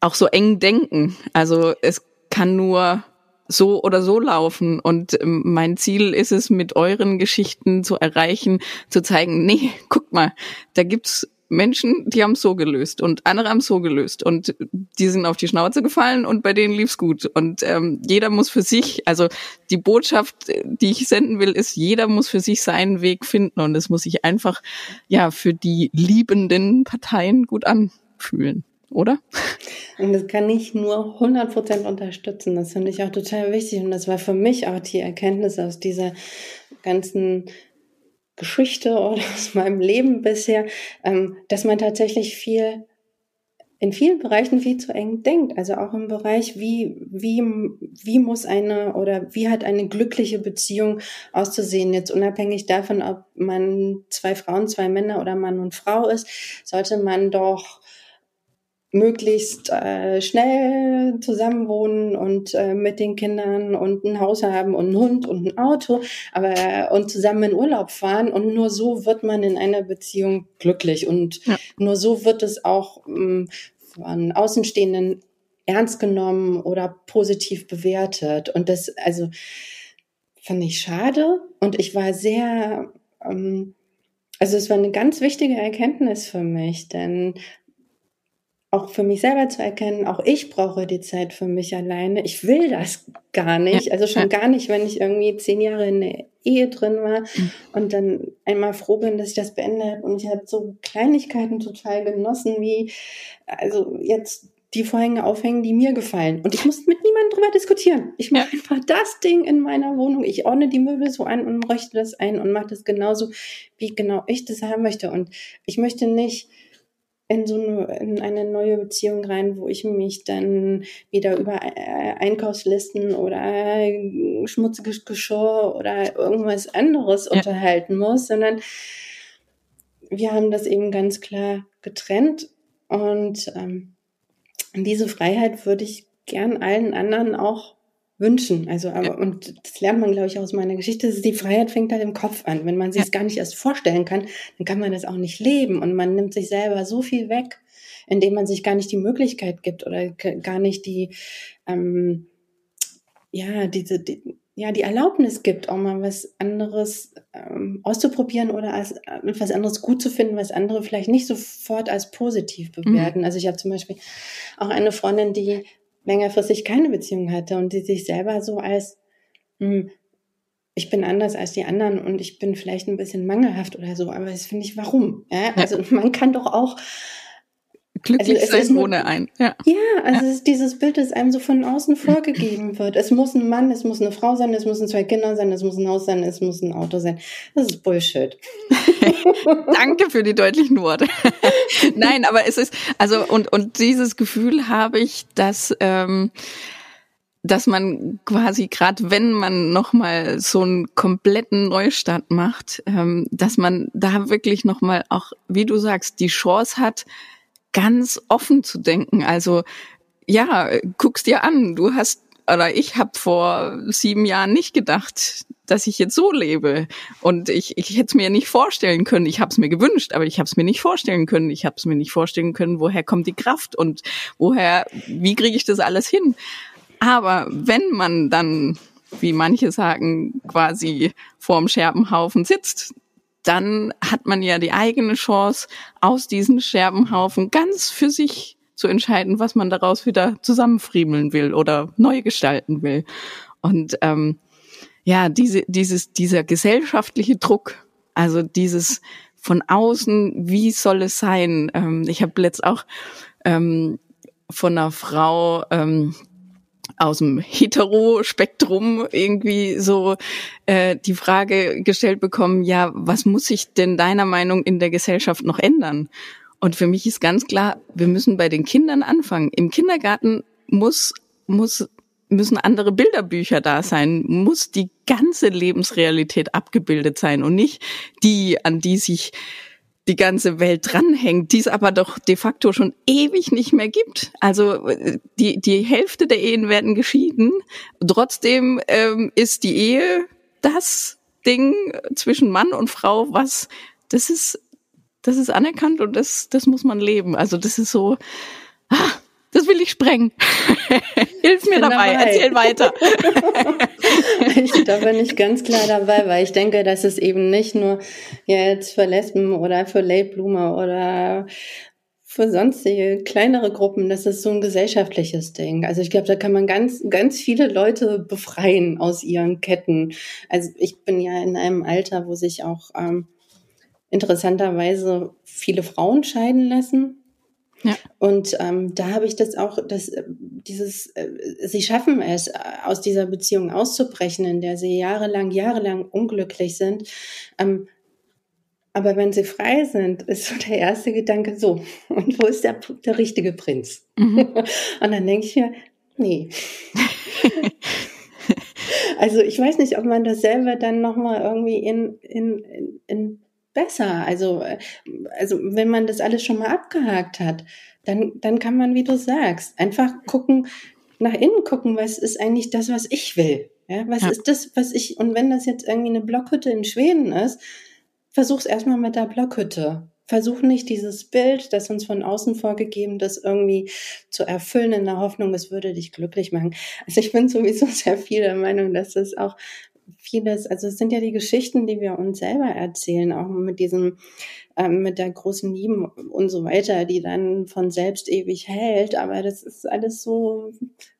S3: auch so eng denken. Also es kann nur so oder so laufen. Und ähm, mein Ziel ist es, mit euren Geschichten zu erreichen, zu zeigen, nee, guck mal, da gibt's Menschen, die haben so gelöst und andere haben so gelöst. Und die sind auf die Schnauze gefallen und bei denen lief's gut. Und ähm, jeder muss für sich, also die Botschaft, die ich senden will, ist, jeder muss für sich seinen Weg finden. Und es muss sich einfach ja für die liebenden Parteien gut anfühlen, oder?
S4: Und das kann ich nur 100 Prozent unterstützen. Das finde ich auch total wichtig und das war für mich auch die Erkenntnis aus dieser ganzen Geschichte oder aus meinem Leben bisher, ähm, dass man tatsächlich viel in vielen Bereichen viel zu eng denkt. Also auch im Bereich, wie, wie, wie muss eine oder wie hat eine glückliche Beziehung auszusehen? Jetzt unabhängig davon, ob man zwei Frauen, zwei Männer oder Mann und Frau ist, sollte man doch möglichst äh, schnell zusammenwohnen und äh, mit den Kindern und ein Haus haben und einen Hund und ein Auto, aber und zusammen in Urlaub fahren. Und nur so wird man in einer Beziehung glücklich. Und ja. nur so wird es auch ähm, von Außenstehenden ernst genommen oder positiv bewertet. Und das also fand ich schade. Und ich war sehr ähm, also es war eine ganz wichtige Erkenntnis für mich, denn auch für mich selber zu erkennen, auch ich brauche die Zeit für mich alleine. Ich will das gar nicht. Also schon gar nicht, wenn ich irgendwie zehn Jahre in der Ehe drin war mhm. und dann einmal froh bin, dass ich das beendet habe. Und ich habe so Kleinigkeiten total genossen, wie also jetzt die Vorhänge aufhängen, die mir gefallen. Und ich muss mit niemandem drüber diskutieren. Ich mache ja. einfach das Ding in meiner Wohnung. Ich ordne die Möbel so an und richte das ein und mache das genauso, wie genau ich das haben möchte. Und ich möchte nicht in so eine, in eine neue Beziehung rein, wo ich mich dann wieder über äh, Einkaufslisten oder schmutziges Geschirr oder irgendwas anderes ja. unterhalten muss, sondern wir haben das eben ganz klar getrennt und ähm, diese Freiheit würde ich gern allen anderen auch wünschen. Also, aber, ja. und das lernt man, glaube ich, aus meiner Geschichte. Die Freiheit fängt halt im Kopf an. Wenn man sich es ja. gar nicht erst vorstellen kann, dann kann man das auch nicht leben. Und man nimmt sich selber so viel weg, indem man sich gar nicht die Möglichkeit gibt oder gar nicht die, ähm, ja, diese, die, ja die Erlaubnis gibt, auch mal was anderes ähm, auszuprobieren oder als äh, was anderes gut zu finden, was andere vielleicht nicht sofort als positiv bewerten. Mhm. Also ich habe zum Beispiel auch eine Freundin, die längerfristig keine Beziehung hatte und die sich selber so als mh, hm, ich bin anders als die anderen und ich bin vielleicht ein bisschen mangelhaft oder so, aber das finde ich, warum? Ja, also man kann doch auch
S3: glücklich also sein nur, ohne ein.
S4: Ja, ja also ja. Es ist dieses Bild, das einem so von außen vorgegeben wird. Es muss ein Mann, es muss eine Frau sein, es müssen zwei Kinder sein, es muss ein Haus sein, es muss ein Auto sein. Das ist Bullshit.
S3: Danke für die deutlichen Worte. Nein, aber es ist, also, und, und dieses Gefühl habe ich, dass, ähm, dass man quasi gerade wenn man noch mal so einen kompletten Neustart macht, ähm, dass man da wirklich noch mal auch, wie du sagst, die Chance hat, ganz offen zu denken. Also ja, guck's dir an. Du hast oder ich habe vor sieben Jahren nicht gedacht, dass ich jetzt so lebe. Und ich, ich hätte es mir nicht vorstellen können. Ich habe es mir gewünscht, aber ich habe es mir nicht vorstellen können. Ich habe es mir nicht vorstellen können, woher kommt die Kraft und woher, wie kriege ich das alles hin. Aber wenn man dann, wie manche sagen, quasi vorm Scherbenhaufen sitzt, dann hat man ja die eigene Chance, aus diesen Scherbenhaufen ganz für sich zu entscheiden, was man daraus wieder zusammenfriemeln will oder neu gestalten will. Und ähm, ja, diese, dieses, dieser gesellschaftliche Druck, also dieses von außen, wie soll es sein? Ähm, ich habe letzt auch ähm, von einer Frau ähm, aus dem Hetero-Spektrum irgendwie so äh, die Frage gestellt bekommen, ja, was muss sich denn deiner Meinung in der Gesellschaft noch ändern? Und für mich ist ganz klar, wir müssen bei den Kindern anfangen. Im Kindergarten muss, muss, müssen andere Bilderbücher da sein, muss die ganze Lebensrealität abgebildet sein und nicht die, an die sich die ganze Welt dranhängt, die es aber doch de facto schon ewig nicht mehr gibt. Also die, die Hälfte der Ehen werden geschieden. Trotzdem ähm, ist die Ehe das Ding zwischen Mann und Frau, was das ist, das ist anerkannt und das, das muss man leben. Also das ist so, ah, das will ich sprengen. Hilf mir dabei. dabei, erzähl weiter.
S4: ich, da bin ich ganz klar dabei, weil ich denke, dass es eben nicht nur jetzt für Lesben oder für Late Bloomer oder für sonstige kleinere Gruppen, das ist so ein gesellschaftliches Ding. Also ich glaube, da kann man ganz, ganz viele Leute befreien aus ihren Ketten. Also ich bin ja in einem Alter, wo sich auch ähm, interessanterweise viele Frauen scheiden lassen. Ja. Und ähm, da habe ich das auch, das, äh, dieses, äh, sie schaffen es, äh, aus dieser Beziehung auszubrechen, in der sie jahrelang, jahrelang unglücklich sind. Ähm, aber wenn sie frei sind, ist so der erste Gedanke so, und wo ist der, der richtige Prinz? Mhm. und dann denke ich mir, nee. also ich weiß nicht, ob man das selber dann nochmal irgendwie in, in, in besser. Also, äh, also wenn man das alles schon mal abgehakt hat, dann, dann kann man, wie du sagst, einfach gucken, nach innen gucken, was ist eigentlich das, was ich will. Ja, was ja. ist das, was ich, und wenn das jetzt irgendwie eine Blockhütte in Schweden ist, versuch's erstmal mit der Blockhütte. Versuch nicht dieses Bild, das uns von außen vorgegeben ist, irgendwie zu erfüllen in der Hoffnung, es würde dich glücklich machen. Also ich bin sowieso sehr viel der Meinung, dass es auch vieles, also es sind ja die Geschichten, die wir uns selber erzählen, auch mit diesem, ähm, mit der großen Liebe und so weiter, die dann von selbst ewig hält. Aber das ist alles so,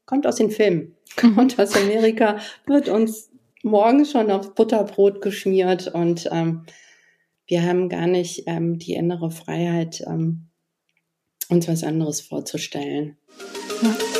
S4: kommt aus den Filmen, kommt aus Amerika, wird uns morgen schon auf Butterbrot geschmiert und ähm, wir haben gar nicht ähm, die innere Freiheit, ähm, uns was anderes vorzustellen. Ja.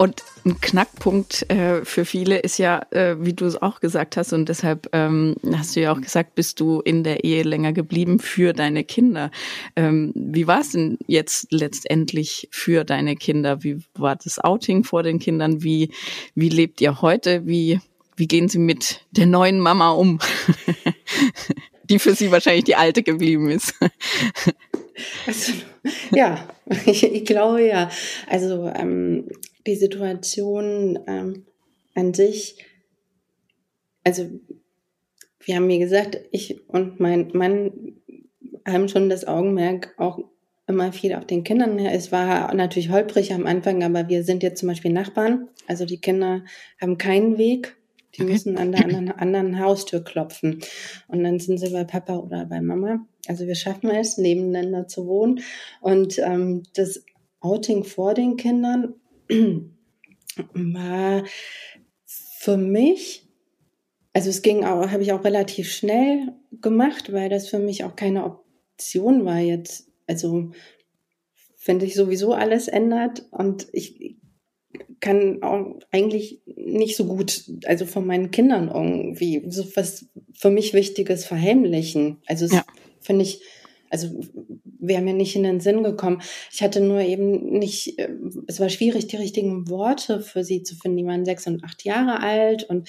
S3: Und ein Knackpunkt äh, für viele ist ja, äh, wie du es auch gesagt hast, und deshalb ähm, hast du ja auch gesagt, bist du in der Ehe länger geblieben für deine Kinder. Ähm, wie war es denn jetzt letztendlich für deine Kinder? Wie war das Outing vor den Kindern? Wie, wie lebt ihr heute? Wie, wie gehen sie mit der neuen Mama um? die für sie wahrscheinlich die alte geblieben ist.
S4: Also, ja, ich, ich glaube ja. Also ähm, die Situation ähm, an sich also wir haben, wie gesagt, ich und mein Mann haben schon das Augenmerk auch immer viel auf den Kindern. Es war natürlich holprig am Anfang, aber wir sind jetzt zum Beispiel Nachbarn. Also die Kinder haben keinen Weg. Die okay. müssen an der anderen, anderen Haustür klopfen. Und dann sind sie bei Papa oder bei Mama. Also wir schaffen es, nebeneinander zu wohnen. Und ähm, das Outing vor den Kindern war für mich, also es ging auch, habe ich auch relativ schnell gemacht, weil das für mich auch keine Option war jetzt. Also wenn sich sowieso alles ändert und ich kann auch eigentlich nicht so gut, also von meinen Kindern irgendwie so was für mich Wichtiges verheimlichen. Also ja. finde ich, also wäre mir nicht in den Sinn gekommen. Ich hatte nur eben nicht, äh, es war schwierig, die richtigen Worte für sie zu finden. Die waren sechs und acht Jahre alt und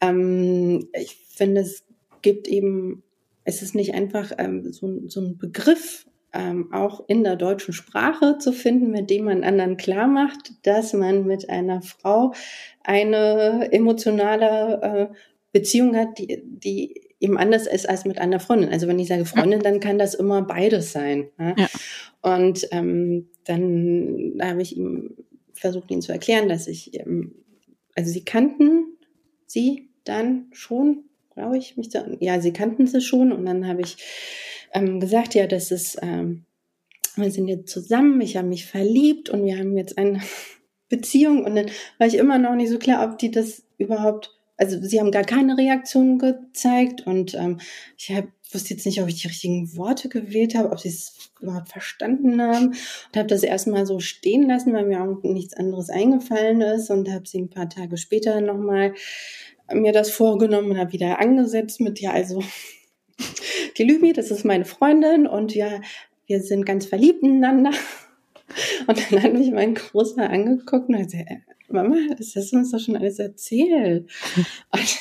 S4: ähm, ich finde, es gibt eben, es ist nicht einfach ähm, so, so ein Begriff, ähm, auch in der deutschen Sprache zu finden, mit dem man anderen klar macht, dass man mit einer Frau eine emotionale äh, Beziehung hat, die, die eben anders ist als mit einer Freundin. Also wenn ich sage Freundin, dann kann das immer beides sein. Ja? Ja. Und ähm, dann habe ich ihm versucht, ihm zu erklären, dass ich, ähm, also sie kannten sie dann schon, glaube ich, mich da, ja, sie kannten sie schon und dann habe ich ähm, gesagt, ja, das ist, ähm, wir sind jetzt zusammen, ich habe mich verliebt und wir haben jetzt eine Beziehung und dann war ich immer noch nicht so klar, ob die das überhaupt also sie haben gar keine Reaktion gezeigt und ähm, ich hab, wusste jetzt nicht, ob ich die richtigen Worte gewählt habe, ob sie es überhaupt verstanden haben und habe das erstmal so stehen lassen, weil mir auch nichts anderes eingefallen ist und habe sie ein paar Tage später nochmal mir das vorgenommen und habe wieder angesetzt mit, ja, also die Lümi, das ist meine Freundin und ja, wir sind ganz verliebt ineinander. Und dann hat mich mein Großer angeguckt und hat gesagt, Mama, das hast du uns doch schon alles erzählt. Und,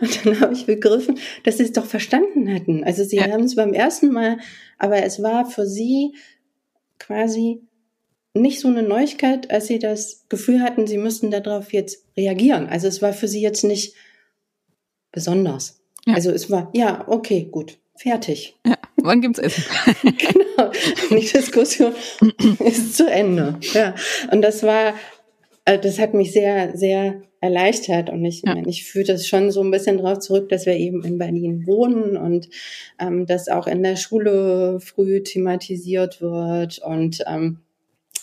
S4: und dann habe ich begriffen, dass sie es doch verstanden hatten. Also sie ja. haben es beim ersten Mal, aber es war für sie quasi nicht so eine Neuigkeit, als sie das Gefühl hatten, sie müssten darauf jetzt reagieren. Also es war für sie jetzt nicht besonders. Ja. Also es war, ja, okay, gut, fertig.
S3: Ja, wann gibt's Essen?
S4: genau. Die Diskussion ist zu Ende. Ja. Und das war also das hat mich sehr, sehr erleichtert und ich ja. ich fühle das schon so ein bisschen darauf zurück, dass wir eben in Berlin wohnen und ähm, das auch in der Schule früh thematisiert wird und ähm,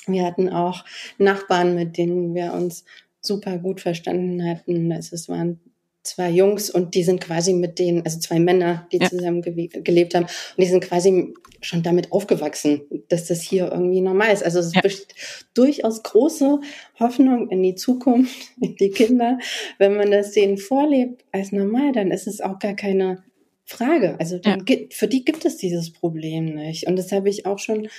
S4: wir hatten auch Nachbarn, mit denen wir uns super gut verstanden hatten. Es waren zwei Jungs und die sind quasi mit denen, also zwei Männer, die ja. zusammen gelebt haben, und die sind quasi schon damit aufgewachsen, dass das hier irgendwie normal ist. Also es ja. besteht durchaus große Hoffnung in die Zukunft, in die Kinder. Wenn man das denen vorlebt als normal, dann ist es auch gar keine Frage. Also dann ja. gibt, für die gibt es dieses Problem nicht. Und das habe ich auch schon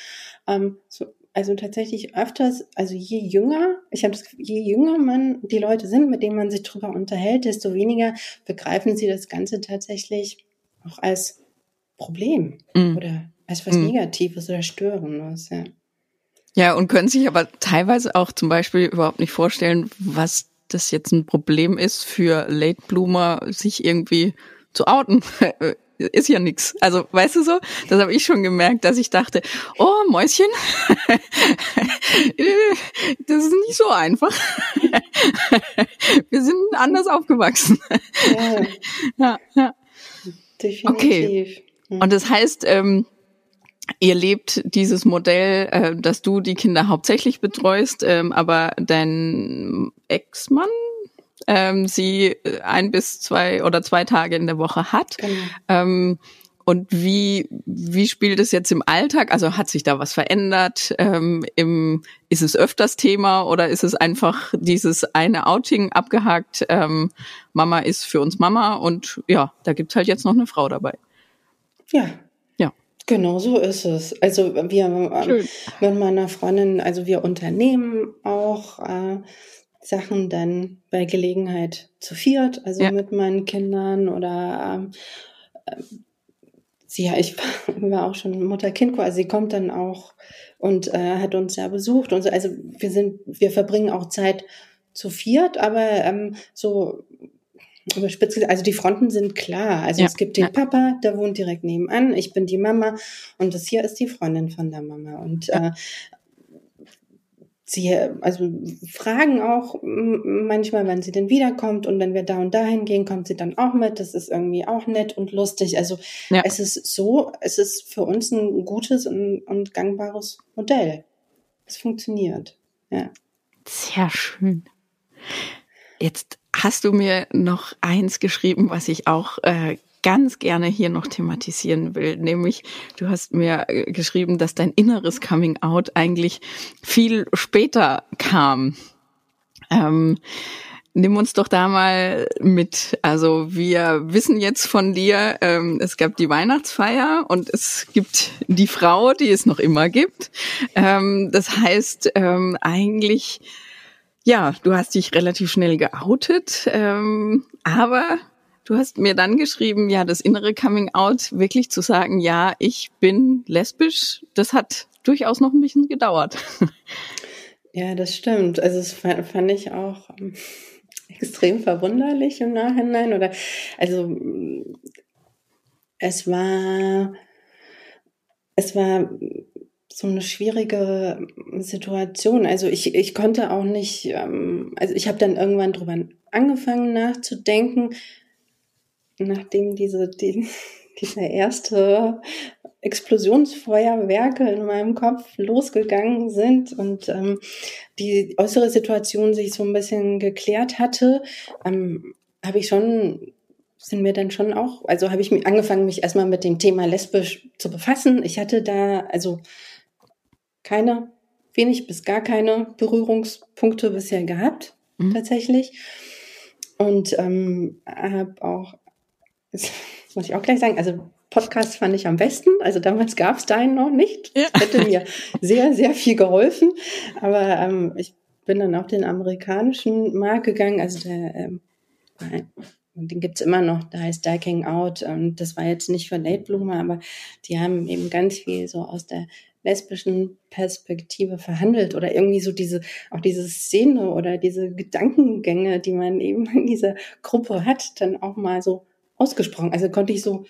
S4: ähm, so also tatsächlich öfters, also je jünger, ich habe das Gefühl, je jünger man die Leute sind, mit denen man sich drüber unterhält, desto weniger begreifen sie das Ganze tatsächlich auch als Problem mm. oder als was mm. Negatives oder Störendes, ja.
S3: Ja, und können sich aber teilweise auch zum Beispiel überhaupt nicht vorstellen, was das jetzt ein Problem ist für Late Bloomer, sich irgendwie zu outen. ist ja nix. Also, weißt du so, das habe ich schon gemerkt, dass ich dachte, oh, Mäuschen, das ist nicht so einfach. Wir sind anders aufgewachsen. Ja, ja. ja. Definitiv. Okay. Und das heißt, ähm, ihr lebt dieses Modell, äh, dass du die Kinder hauptsächlich betreust, ähm, aber dein Ex-Mann ähm, sie äh, ein bis zwei oder zwei Tage in der Woche hat. Genau. Ähm, und wie, wie spielt es jetzt im Alltag? Also hat sich da was verändert? Ähm, im, ist es öfters Thema oder ist es einfach dieses eine Outing abgehakt? Ähm, Mama ist für uns Mama und ja, da gibt's halt jetzt noch eine Frau dabei.
S4: Ja.
S3: Ja.
S4: Genau so ist es. Also wir ähm, mit meiner Freundin, also wir unternehmen auch äh, Sachen dann bei Gelegenheit zu viert, also ja. mit meinen Kindern oder äh, sie, ja, ich war, war auch schon Mutter-Kind, also sie kommt dann auch und äh, hat uns ja besucht und so. Also wir sind, wir verbringen auch Zeit zu viert, aber ähm, so überspitzt also die Fronten sind klar. Also ja, es gibt den ja. Papa, der wohnt direkt nebenan, ich bin die Mama und das hier ist die Freundin von der Mama. Und äh, sie also fragen auch manchmal, wann sie denn wiederkommt und wenn wir da und dahin gehen, kommt sie dann auch mit. Das ist irgendwie auch nett und lustig. Also ja. es ist so, es ist für uns ein gutes und, und gangbares Modell. Es funktioniert. Ja.
S3: Sehr schön. Jetzt hast du mir noch eins geschrieben, was ich auch äh, ganz gerne hier noch thematisieren will, nämlich du hast mir äh, geschrieben, dass dein inneres Coming Out eigentlich viel später kam. Ähm, nimm uns doch da mal mit. Also wir wissen jetzt von dir, ähm, es gab die Weihnachtsfeier und es gibt die Frau, die es noch immer gibt. Ähm, das heißt ähm, eigentlich, ja, du hast dich relativ schnell geoutet, ähm, aber Du hast mir dann geschrieben, ja, das innere Coming Out wirklich zu sagen, ja, ich bin lesbisch, das hat durchaus noch ein bisschen gedauert.
S4: Ja, das stimmt. Also das fand ich auch ähm, extrem verwunderlich im Nachhinein. Oder also es war es war so eine schwierige Situation. Also ich, ich konnte auch nicht, ähm, also ich habe dann irgendwann drüber angefangen nachzudenken, nachdem diese, die, diese erste Explosionsfeuerwerke in meinem Kopf losgegangen sind und ähm, die äußere Situation sich so ein bisschen geklärt hatte, ähm, habe ich schon sind mir dann schon auch, also habe ich angefangen, mich erstmal mit dem Thema lesbisch zu befassen. Ich hatte da also keine, wenig bis gar keine Berührungspunkte bisher gehabt, mhm. tatsächlich. Und ähm, habe auch das muss ich auch gleich sagen. Also Podcast fand ich am besten. Also damals gab es deinen noch nicht. Das ja. hätte mir sehr, sehr viel geholfen. Aber ähm, ich bin dann auf den amerikanischen Markt gegangen. Also der, ähm, den gibt's immer noch, da heißt Dyking Out. Und das war jetzt nicht für Late Bloomer, aber die haben eben ganz viel so aus der lesbischen Perspektive verhandelt oder irgendwie so diese, auch diese Szene oder diese Gedankengänge, die man eben in dieser Gruppe hat, dann auch mal so ausgesprochen. Also konnte ich so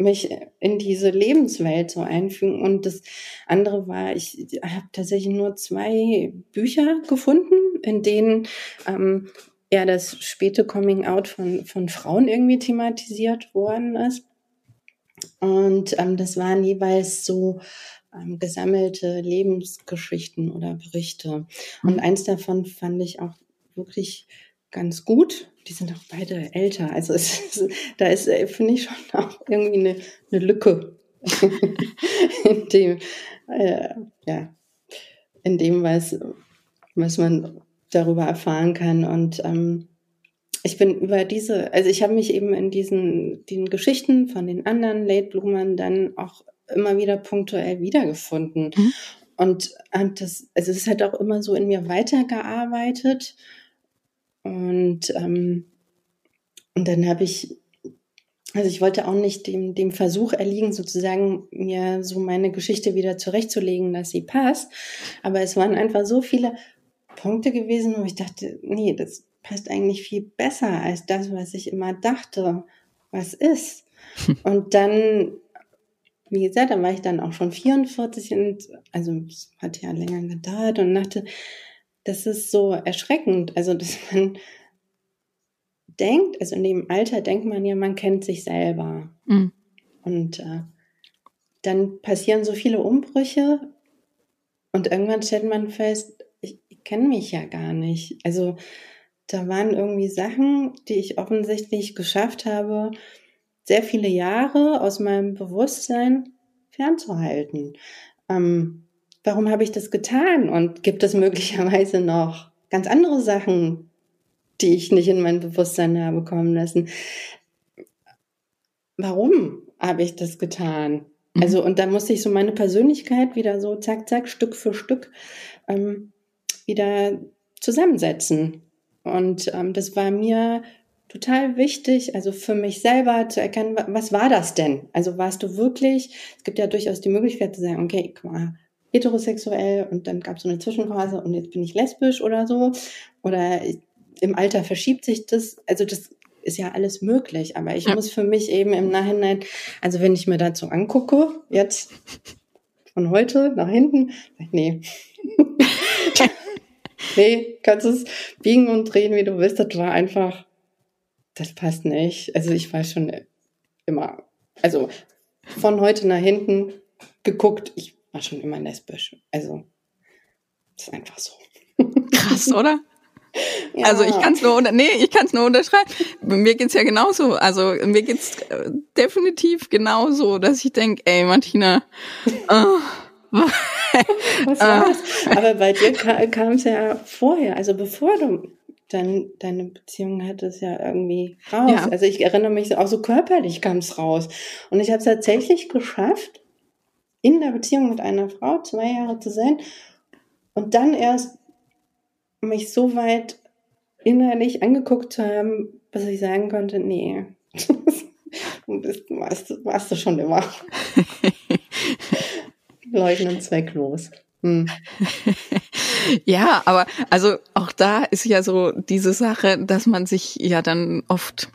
S4: mich in diese Lebenswelt so einfügen. Und das andere war, ich habe tatsächlich nur zwei Bücher gefunden, in denen ähm, eher das späte Coming Out von, von Frauen irgendwie thematisiert worden ist. Und ähm, das waren jeweils so ähm, gesammelte Lebensgeschichten oder Berichte. Und mhm. eins davon fand ich auch wirklich ganz gut. Die sind auch beide älter. Also es da ist, äh, finde ich, schon auch irgendwie eine, eine Lücke in dem, äh, ja, in dem, was, was man darüber erfahren kann. Und ähm, ich bin über diese, also ich habe mich eben in diesen den Geschichten von den anderen Late Bloomern dann auch immer wieder punktuell wiedergefunden. Mhm. Und, und das, also es halt auch immer so in mir weitergearbeitet. Und, ähm, und dann habe ich, also ich wollte auch nicht dem, dem Versuch erliegen, sozusagen mir so meine Geschichte wieder zurechtzulegen, dass sie passt. Aber es waren einfach so viele Punkte gewesen, wo ich dachte, nee, das passt eigentlich viel besser als das, was ich immer dachte, was ist. Und dann, wie gesagt, da war ich dann auch schon 44 und also es hat ja länger gedauert und dachte, das ist so erschreckend. Also, dass man denkt, also in dem Alter denkt man ja, man kennt sich selber. Mhm. Und äh, dann passieren so viele Umbrüche und irgendwann stellt man fest, ich, ich kenne mich ja gar nicht. Also da waren irgendwie Sachen, die ich offensichtlich geschafft habe, sehr viele Jahre aus meinem Bewusstsein fernzuhalten. Ähm, warum habe ich das getan? Und gibt es möglicherweise noch ganz andere Sachen, die ich nicht in mein Bewusstsein habe kommen lassen? Warum habe ich das getan? Mhm. Also, und da musste ich so meine Persönlichkeit wieder so zack, zack, Stück für Stück ähm, wieder zusammensetzen. Und ähm, das war mir total wichtig, also für mich selber zu erkennen, was war das denn? Also warst du wirklich, es gibt ja durchaus die Möglichkeit zu sagen, okay, guck mal, heterosexuell und dann gab es so eine Zwischenphase und jetzt bin ich lesbisch oder so. Oder im Alter verschiebt sich das. Also das ist ja alles möglich. Aber ich ja. muss für mich eben im Nachhinein, also wenn ich mir dazu angucke, jetzt von heute nach hinten, nee. nee, kannst es biegen und drehen, wie du willst. Das war einfach, das passt nicht. Also ich war schon immer, also von heute nach hinten geguckt, ich war schon immer lesbisch. Also, das ist einfach so.
S3: Krass, oder? Ja. Also ich kann es nur unter, nee, ich kann es nur unterschreiben. Mir geht's ja genauso. Also mir geht's äh, definitiv genauso, dass ich denke, ey Martina, oh,
S4: was war's? Aber bei dir kam es ja vorher, also bevor du dann deine Beziehung hattest, ja irgendwie raus. Ja. Also ich erinnere mich auch so körperlich kam es raus. Und ich habe es tatsächlich geschafft, in der Beziehung mit einer Frau zwei Jahre zu sein und dann erst mich so weit innerlich angeguckt zu haben, dass ich sagen konnte, nee, das warst, warst du schon immer. Leugnen zwecklos. Hm.
S3: ja, aber also auch da ist ja so diese Sache, dass man sich ja dann oft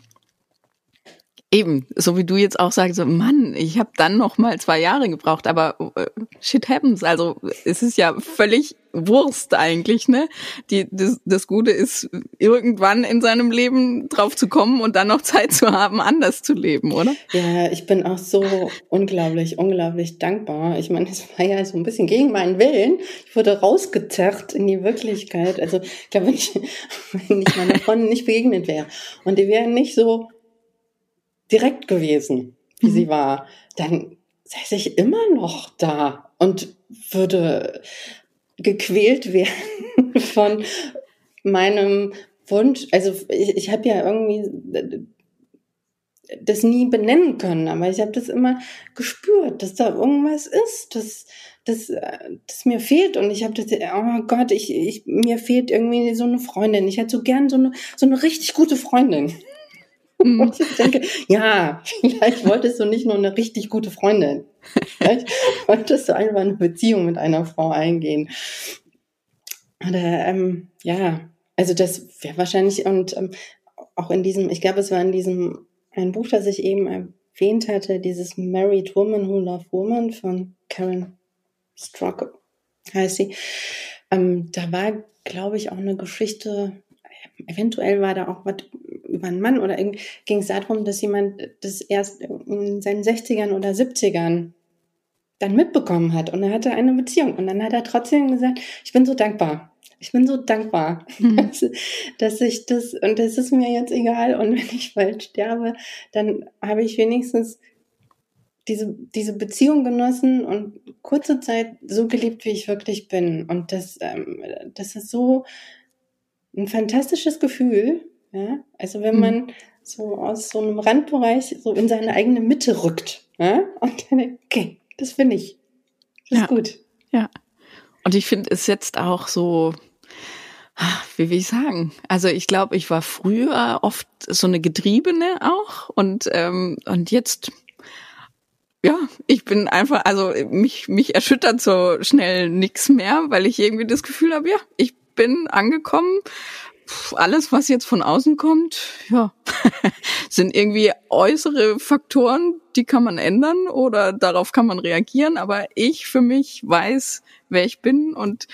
S3: Eben, so wie du jetzt auch sagst, so, Mann, ich habe dann noch mal zwei Jahre gebraucht, aber äh, shit happens. Also es ist ja völlig Wurst eigentlich, ne? Die, das, das Gute ist, irgendwann in seinem Leben drauf zu kommen und dann noch Zeit zu haben, anders zu leben, oder?
S4: Ja, ich bin auch so unglaublich, unglaublich dankbar. Ich meine, es war ja so ein bisschen gegen meinen Willen. Ich wurde rausgezerrt in die Wirklichkeit. Also ich glaube, wenn ich, wenn ich meiner Freundin nicht begegnet wäre und die wären nicht so direkt gewesen, wie mhm. sie war, dann säße ich immer noch da und würde gequält werden von meinem Wunsch. Also ich, ich habe ja irgendwie das nie benennen können, aber ich habe das immer gespürt, dass da irgendwas ist, dass das, das mir fehlt und ich habe das, oh Gott, ich, ich mir fehlt irgendwie so eine Freundin. Ich hätte so gern so eine so eine richtig gute Freundin. Mhm. Und ich denke, ja, vielleicht wolltest du nicht nur eine richtig gute Freundin. Vielleicht wolltest du einfach eine Beziehung mit einer Frau eingehen. Oder, ähm, ja, also das wäre wahrscheinlich, und ähm, auch in diesem, ich glaube, es war in diesem, ein Buch, das ich eben erwähnt hatte, dieses Married Woman Who Love Woman von Karen Strock heißt sie. Ähm, da war, glaube ich, auch eine Geschichte, eventuell war da auch was über einen Mann oder ging es darum, dass jemand das erst in seinen 60ern oder 70ern dann mitbekommen hat und er hatte eine Beziehung und dann hat er trotzdem gesagt, ich bin so dankbar. Ich bin so dankbar, mhm. dass, dass ich das, und das ist mir jetzt egal. Und wenn ich bald sterbe, dann habe ich wenigstens diese, diese Beziehung genossen und kurze Zeit so geliebt, wie ich wirklich bin. Und das, ähm, das ist so ein fantastisches Gefühl. Ja? Also wenn mhm. man so aus so einem Randbereich so in seine eigene Mitte rückt. Ja? Und dann, okay, das finde ich. Das ist gut.
S3: Ja. Und ich finde es jetzt auch so, wie will ich sagen? Also ich glaube, ich war früher oft so eine Getriebene auch und ähm, und jetzt ja, ich bin einfach, also mich mich erschüttert so schnell nix mehr, weil ich irgendwie das Gefühl habe, ja, ich bin angekommen alles, was jetzt von außen kommt, ja, sind irgendwie äußere Faktoren, die kann man ändern oder darauf kann man reagieren. Aber ich für mich weiß, wer ich bin und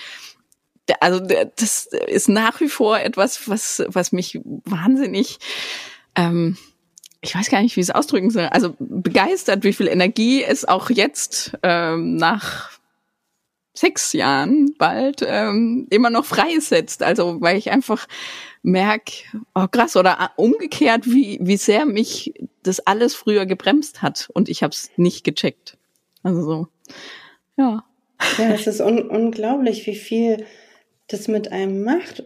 S3: also das ist nach wie vor etwas, was was mich wahnsinnig ähm, ich weiß gar nicht, wie ich es ausdrücken soll. Also begeistert, wie viel Energie es auch jetzt ähm, nach sechs Jahren bald ähm, immer noch freisetzt. Also weil ich einfach merke, oh krass, oder umgekehrt, wie, wie sehr mich das alles früher gebremst hat und ich habe es nicht gecheckt. Also so, ja.
S4: Ja, es ist un unglaublich, wie viel das mit einem macht.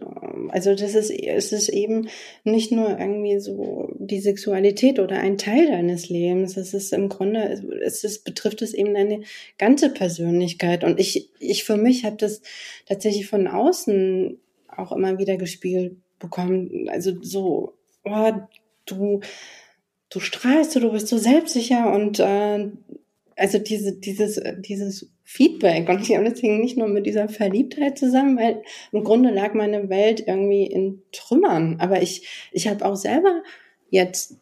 S4: Also das ist, es ist eben nicht nur irgendwie so die Sexualität oder ein Teil deines Lebens. Es ist im Grunde, es ist, betrifft es eben deine ganze Persönlichkeit. Und ich, ich für mich habe das tatsächlich von außen auch immer wieder gespiegelt bekommen. Also so, oh, du, du strahlst, du bist so selbstsicher und äh, also diese, dieses, dieses Feedback und ich habe deswegen nicht nur mit dieser Verliebtheit zusammen, weil im Grunde lag meine Welt irgendwie in Trümmern. Aber ich, ich habe auch selber jetzt,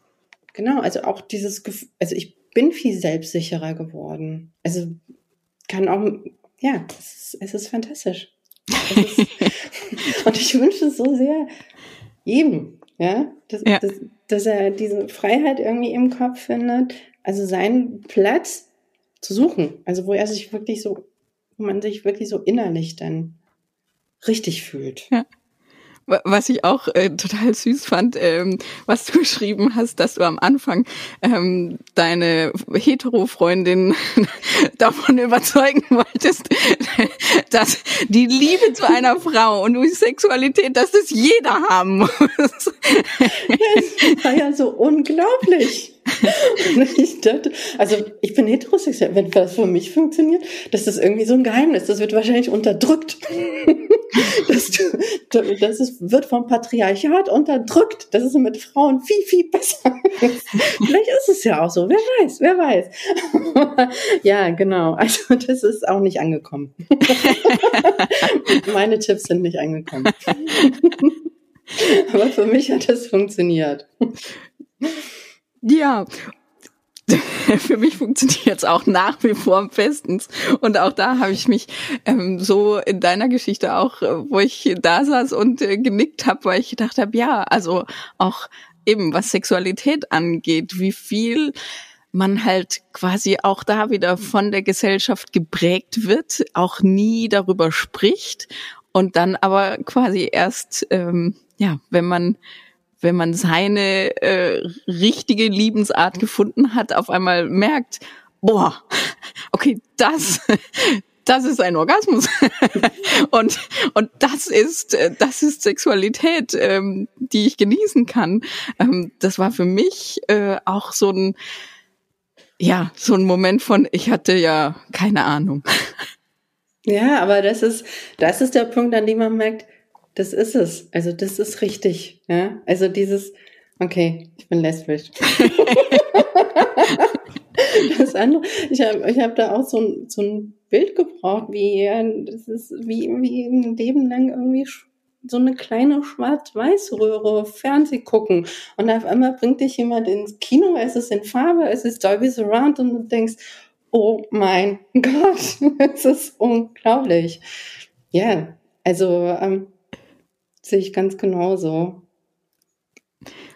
S4: genau, also auch dieses Gefühl, also ich bin viel selbstsicherer geworden. Also kann auch, ja, es ist, es ist fantastisch. Es ist, und ich wünsche es so sehr jedem, ja, dass, ja. Dass, dass er diese Freiheit irgendwie im Kopf findet, also seinen Platz zu suchen, also wo er sich wirklich so, wo man sich wirklich so innerlich dann richtig fühlt.
S3: Ja. Was ich auch äh, total süß fand, ähm, was du geschrieben hast, dass du am Anfang ähm, deine Hetero-Freundin davon überzeugen wolltest, dass die Liebe zu einer Frau und die Sexualität, dass das jeder haben muss. Das
S4: war ja so unglaublich. ich dachte, also ich bin heterosexuell, wenn das für mich funktioniert, das ist irgendwie so ein Geheimnis, das wird wahrscheinlich unterdrückt. das, das ist, wird vom Patriarchat unterdrückt. Das ist mit Frauen viel, viel besser. Vielleicht ist es ja auch so, wer weiß, wer weiß. ja, genau, also das ist auch nicht angekommen. Meine Tipps sind nicht angekommen. Aber für mich hat das funktioniert.
S3: Ja, für mich funktioniert es auch nach wie vor bestens. Und auch da habe ich mich ähm, so in deiner Geschichte auch, äh, wo ich da saß und äh, genickt habe, weil ich gedacht habe, ja, also auch eben was Sexualität angeht, wie viel man halt quasi auch da wieder von der Gesellschaft geprägt wird, auch nie darüber spricht und dann aber quasi erst, ähm, ja, wenn man wenn man seine äh, richtige Liebensart gefunden hat, auf einmal merkt, boah, okay, das, das ist ein Orgasmus und und das ist äh, das ist Sexualität, ähm, die ich genießen kann. Ähm, das war für mich äh, auch so ein ja so ein Moment von ich hatte ja keine Ahnung.
S4: Ja, aber das ist das ist der Punkt, an dem man merkt, das ist es. Also das ist richtig. Ja, also dieses, okay, ich bin lesbisch. das andere, ich habe ich hab da auch so ein, so ein Bild gebraucht, wie das ist wie, wie ein Leben lang irgendwie so eine kleine Schwarz-Weiß-Röhre Fernseh gucken und auf einmal bringt dich jemand ins Kino, es ist in Farbe, es ist Dolby Surround und du denkst, oh mein Gott, es ist unglaublich. Ja, also ähm, Sehe ich ganz genauso.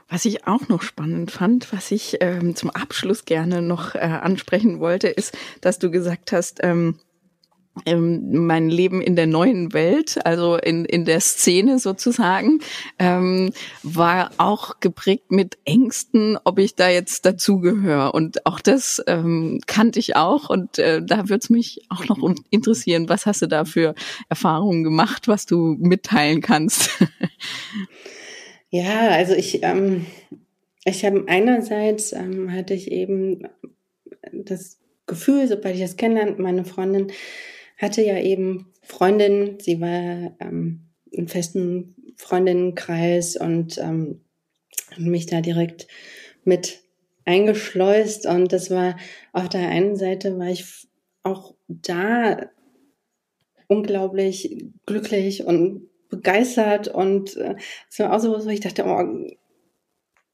S3: Was ich auch noch spannend fand, was ich ähm, zum Abschluss gerne noch äh, ansprechen wollte, ist, dass du gesagt hast, ähm, ähm, mein Leben in der neuen Welt, also in, in der Szene sozusagen, ähm, war auch geprägt mit Ängsten, ob ich da jetzt dazugehöre. Und auch das ähm, kannte ich auch. Und äh, da würde es mich auch noch interessieren, was hast du da für Erfahrungen gemacht, was du mitteilen kannst?
S4: ja, also ich, ähm, ich habe einerseits ähm, hatte ich eben das Gefühl, sobald ich das kennenlernte, meine Freundin hatte ja eben Freundin, sie war ähm, im festen Freundinnenkreis und ähm, mich da direkt mit eingeschleust und das war auf der einen Seite war ich auch da unglaublich glücklich und begeistert und äh, es war auch so, wo ich dachte, oh,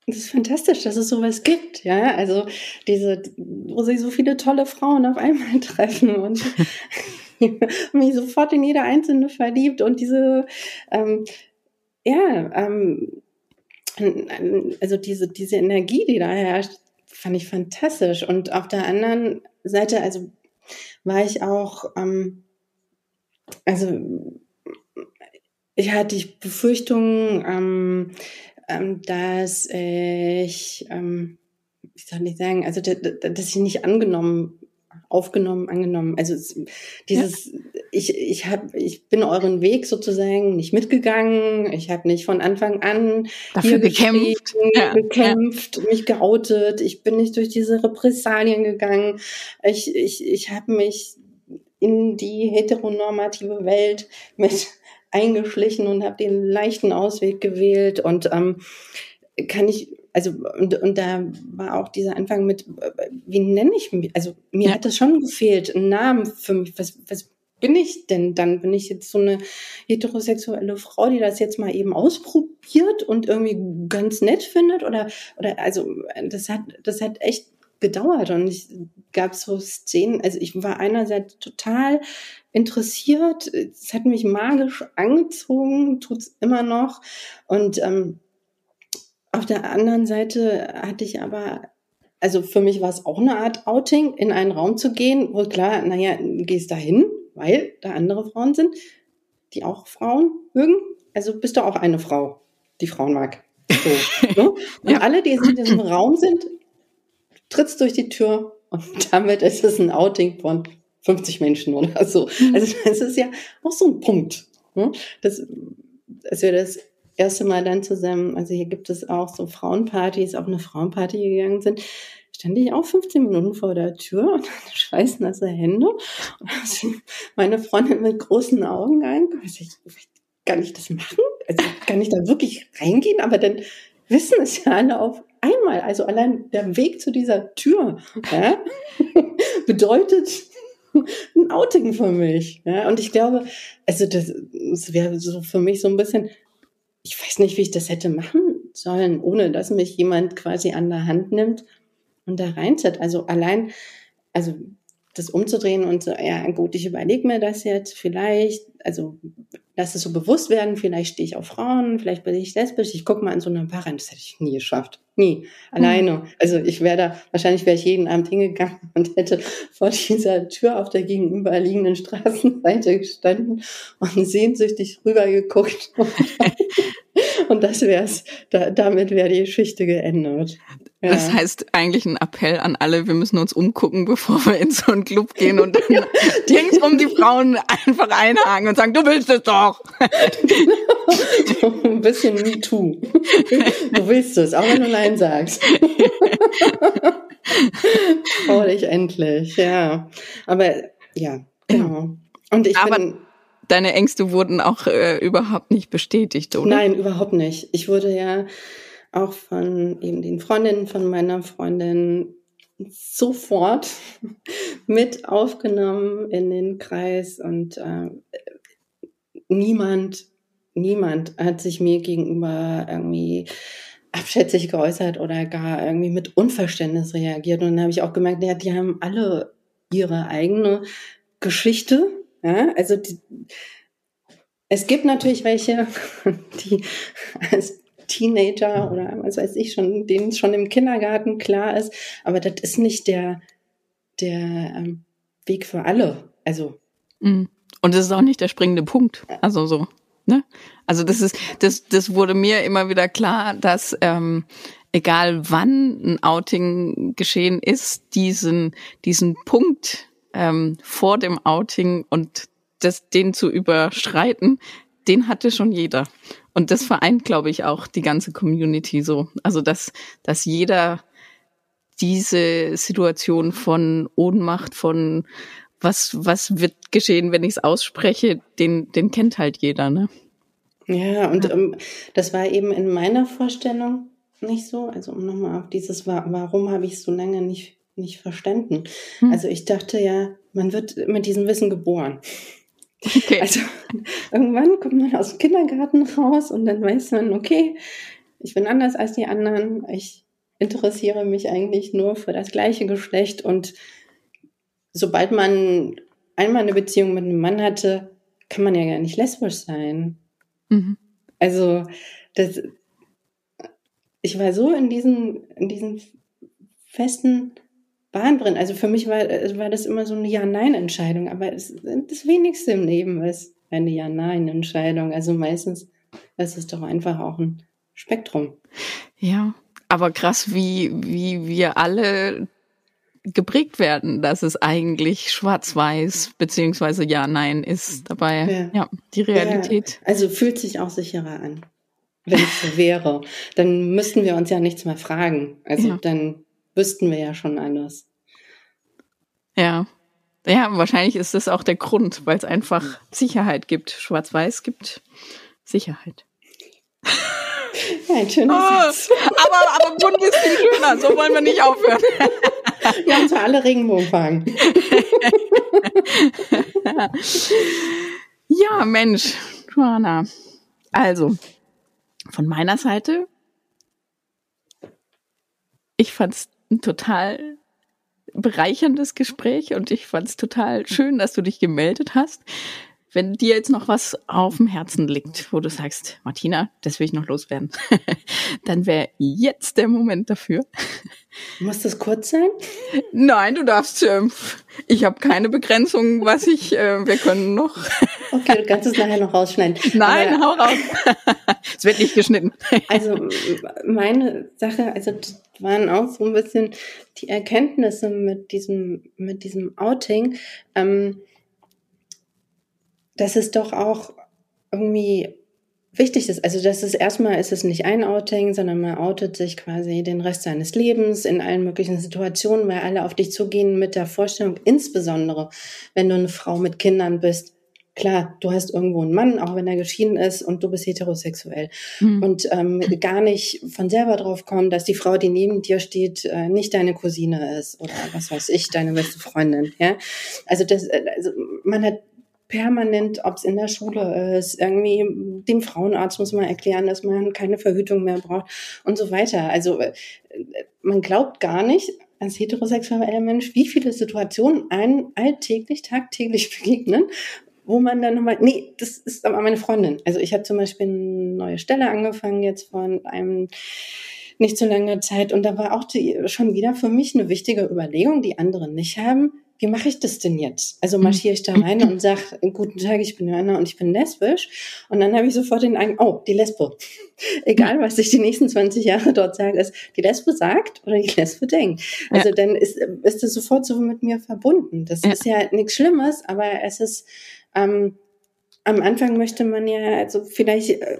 S4: das ist fantastisch, dass es sowas gibt, ja. Also diese, wo sich so viele tolle Frauen auf einmal treffen und mich sofort in jede einzelne verliebt und diese, ähm, ja, ähm, also diese, diese Energie, die da herrscht, fand ich fantastisch. Und auf der anderen Seite, also war ich auch, ähm, also ich hatte die Befürchtung, ähm, ähm, dass ich, ähm, wie soll ich sagen, also dass ich nicht angenommen aufgenommen, angenommen. Also dieses, ja. ich, ich habe, ich bin euren Weg sozusagen nicht mitgegangen. Ich habe nicht von Anfang an
S3: dafür gekämpft,
S4: ja. gekämpft, ja. mich geoutet. Ich bin nicht durch diese Repressalien gegangen. Ich, ich, ich habe mich in die heteronormative Welt mit eingeschlichen und habe den leichten Ausweg gewählt und ähm, kann ich also und, und da war auch dieser Anfang mit, wie nenne ich mich? Also mir ja. hat das schon gefehlt, einen Namen für mich. Was, was bin ich denn dann? Bin ich jetzt so eine heterosexuelle Frau, die das jetzt mal eben ausprobiert und irgendwie ganz nett findet? Oder, oder also das hat, das hat echt gedauert und es gab so Szenen, also ich war einerseits total interessiert, es hat mich magisch angezogen, tut's immer noch und ähm, auf der anderen Seite hatte ich aber also für mich war es auch eine Art Outing, in einen Raum zu gehen, wo klar, naja, gehst da hin, weil da andere Frauen sind, die auch Frauen mögen. Also bist du auch eine Frau, die Frauen mag. So, ne? Und ja. alle, die in diesem Raum sind, trittst durch die Tür und damit ist es ein Outing von 50 Menschen oder so. Mhm. Also das ist ja auch so ein Punkt. Ne? Das, als wir das erste Mal dann zusammen, also hier gibt es auch so Frauenpartys, auf eine Frauenparty gegangen sind, stand ich auch 15 Minuten vor der Tür und hatte schweißnasse Hände. Und meine Freundin mit großen Augen angeguckt. Also ich, kann ich das machen? Also kann ich da wirklich reingehen? Aber dann wissen es ja alle auf einmal. Also allein der Weg zu dieser Tür ja, bedeutet ein Outing für mich. Ja? Und ich glaube, also das, das wäre so für mich so ein bisschen, ich weiß nicht, wie ich das hätte machen sollen, ohne dass mich jemand quasi an der Hand nimmt und da reinzieht. Also allein, also das umzudrehen und so, ja gut, ich überlege mir das jetzt vielleicht, also lass es so bewusst werden, vielleicht stehe ich auf Frauen, vielleicht bin ich lesbisch, ich gucke mal in so eine Bar rein, das hätte ich nie geschafft. Nie. Alleine. Mhm. Also ich wäre da, wahrscheinlich wäre ich jeden Abend hingegangen und hätte vor dieser Tür auf der gegenüberliegenden Straßenseite gestanden und sehnsüchtig rübergeguckt. und das wär's. Da, damit wäre die Geschichte geendet.
S3: Ja. Das heißt eigentlich ein Appell an alle, wir müssen uns umgucken, bevor wir in so einen Club gehen und dann ja, um die Frauen einfach einhaken und sagen, du willst es doch.
S4: Ein bisschen Me Too. Du willst es, auch wenn du Nein sagst. Trau dich endlich, ja. Aber ja, genau.
S3: Und ich Aber bin, deine Ängste wurden auch äh, überhaupt nicht bestätigt, oder?
S4: Nein, überhaupt nicht. Ich wurde ja auch von eben den Freundinnen von meiner Freundin sofort mit aufgenommen in den Kreis und äh, niemand, niemand hat sich mir gegenüber irgendwie abschätzig geäußert oder gar irgendwie mit Unverständnis reagiert. Und dann habe ich auch gemerkt, ja, die haben alle ihre eigene Geschichte. Ja? Also die, es gibt natürlich welche, die als Teenager oder was weiß ich schon, denen schon im Kindergarten klar ist. Aber das ist nicht der, der ähm, Weg für alle. Also.
S3: Mhm. Und das ist auch nicht der springende Punkt. Also so. Ne? Also das ist, das, das wurde mir immer wieder klar, dass ähm, egal wann ein Outing geschehen ist, diesen, diesen Punkt ähm, vor dem Outing und das, den zu überschreiten, den hatte schon jeder. Und das vereint, glaube ich, auch die ganze Community so. Also, dass, dass jeder diese Situation von Ohnmacht, von was, was wird geschehen, wenn ich es ausspreche, den, den kennt halt jeder, ne?
S4: Ja, und. Ähm, das war eben in meiner Vorstellung nicht so. Also um nochmal auf dieses, warum habe ich so lange nicht, nicht verstanden? Hm. Also ich dachte ja, man wird mit diesem Wissen geboren. Okay. Also irgendwann kommt man aus dem Kindergarten raus und dann weiß man, okay, ich bin anders als die anderen. Ich interessiere mich eigentlich nur für das gleiche Geschlecht und sobald man einmal eine Beziehung mit einem Mann hatte, kann man ja gar nicht lesbisch sein. Mhm. Also das, ich war so in diesen, in diesen festen Bahn drin. Also für mich war, äh, war das immer so eine Ja-Nein-Entscheidung, aber es, das wenigste im Leben ist eine Ja-Nein-Entscheidung. Also meistens ist es doch einfach auch ein Spektrum.
S3: Ja, aber krass, wie, wie wir alle geprägt werden, dass es eigentlich schwarz-weiß beziehungsweise ja-nein ist dabei. Ja, ja die Realität.
S4: Ja, also fühlt sich auch sicherer an. Wenn es so wäre, dann müssten wir uns ja nichts mehr fragen. Also ja. dann wüssten wir ja schon alles.
S3: Ja. Ja, wahrscheinlich ist das auch der Grund, weil es einfach Sicherheit gibt. Schwarz-Weiß gibt Sicherheit.
S4: Ja, ein schöner oh, Satz.
S3: Aber, aber bunt ist viel schöner, so wollen wir nicht aufhören.
S4: Wir haben zwar alle Regenbogenfarben.
S3: ja, Mensch, Joanna. Also, von meiner Seite, ich fand's ein total bereicherndes Gespräch und ich fand's total schön, dass du dich gemeldet hast. Wenn dir jetzt noch was auf dem Herzen liegt, wo du sagst, Martina, das will ich noch loswerden, dann wäre jetzt der Moment dafür.
S4: Muss das kurz sein?
S3: Nein, du darfst. Ähm, ich habe keine Begrenzung, was ich. Äh, wir können noch.
S4: Okay, du kannst es nachher noch rausschneiden.
S3: Nein, Aber, hau raus. es wird nicht geschnitten.
S4: Also meine Sache, also waren auch so ein bisschen die Erkenntnisse mit diesem mit diesem Outing. Ähm, dass es doch auch irgendwie wichtig ist. Also das ist erstmal ist es nicht ein Outing, sondern man outet sich quasi den Rest seines Lebens in allen möglichen Situationen, weil alle auf dich zugehen mit der Vorstellung, insbesondere wenn du eine Frau mit Kindern bist. Klar, du hast irgendwo einen Mann, auch wenn er geschieden ist und du bist heterosexuell. Mhm. Und ähm, gar nicht von selber drauf kommen, dass die Frau, die neben dir steht, äh, nicht deine Cousine ist oder was weiß ich, deine beste Freundin. Ja, also das, äh, also man hat permanent, ob es in der Schule ist, irgendwie dem Frauenarzt muss man erklären, dass man keine Verhütung mehr braucht und so weiter. Also äh, man glaubt gar nicht als heterosexueller Mensch, wie viele Situationen einen alltäglich, tagtäglich begegnen, wo man dann nochmal, nee, das ist aber meine Freundin. Also ich habe zum Beispiel eine neue Stelle angefangen jetzt von einem nicht so langer Zeit und da war auch die, schon wieder für mich eine wichtige Überlegung, die anderen nicht haben wie mache ich das denn jetzt? Also marschiere ich da rein und sage, guten Tag, ich bin Johanna und ich bin lesbisch. Und dann habe ich sofort den Eindruck, oh, die Lesbe. Egal, was ich die nächsten 20 Jahre dort sage, ist, die Lesbe sagt oder die Lesbe denkt. Also ja. dann ist, ist das sofort so mit mir verbunden. Das ja. ist ja nichts Schlimmes, aber es ist, ähm, am Anfang möchte man ja, also vielleicht äh,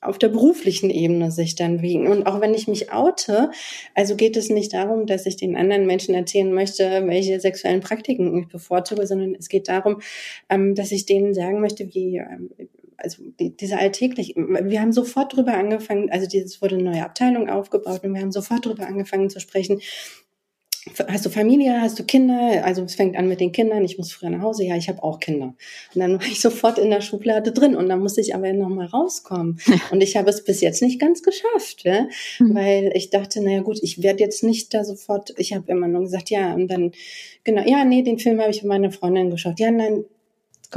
S4: auf der beruflichen Ebene sich dann wiegen. Und auch wenn ich mich oute, also geht es nicht darum, dass ich den anderen Menschen erzählen möchte, welche sexuellen Praktiken ich bevorzuge, sondern es geht darum, ähm, dass ich denen sagen möchte, wie, ähm, also diese alltäglich, wir haben sofort drüber angefangen, also es wurde eine neue Abteilung aufgebaut und wir haben sofort drüber angefangen zu sprechen, Hast du Familie, hast du Kinder? Also es fängt an mit den Kindern, ich muss früher nach Hause, ja, ich habe auch Kinder. Und dann war ich sofort in der Schublade drin und dann musste ich aber nochmal rauskommen. Und ich habe es bis jetzt nicht ganz geschafft, ja? Mhm. weil ich dachte, naja gut, ich werde jetzt nicht da sofort, ich habe immer nur gesagt, ja, und dann, genau, ja, nee, den Film habe ich mit meiner Freundin geschaut. Ja, nein,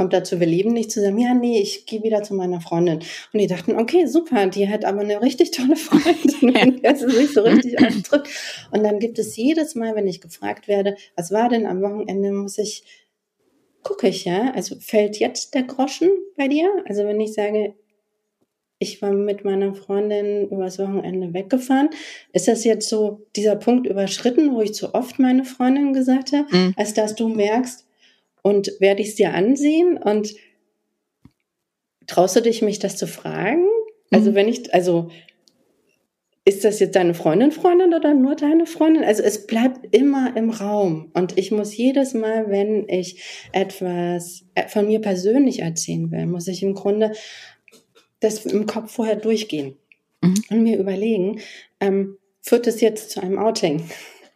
S4: kommt dazu, wir leben nicht zusammen. Ja, nee, ich gehe wieder zu meiner Freundin. Und die dachten, okay, super, die hat aber eine richtig tolle Freundin, der sie sich so richtig ausdrückt. Und dann gibt es jedes Mal, wenn ich gefragt werde, was war denn am Wochenende, muss ich, gucke ich, ja, also fällt jetzt der Groschen bei dir? Also wenn ich sage, ich war mit meiner Freundin übers Wochenende weggefahren. Ist das jetzt so dieser Punkt überschritten, wo ich zu oft meine Freundin gesagt habe, mhm. als dass du merkst, und werde ich es dir ansehen und traust du dich, mich das zu fragen? Also mhm. wenn ich, also ist das jetzt deine Freundin, Freundin oder nur deine Freundin? Also es bleibt immer im Raum. Und ich muss jedes Mal, wenn ich etwas äh, von mir persönlich erzählen will, muss ich im Grunde das im Kopf vorher durchgehen mhm. und mir überlegen, ähm, führt es jetzt zu einem Outing?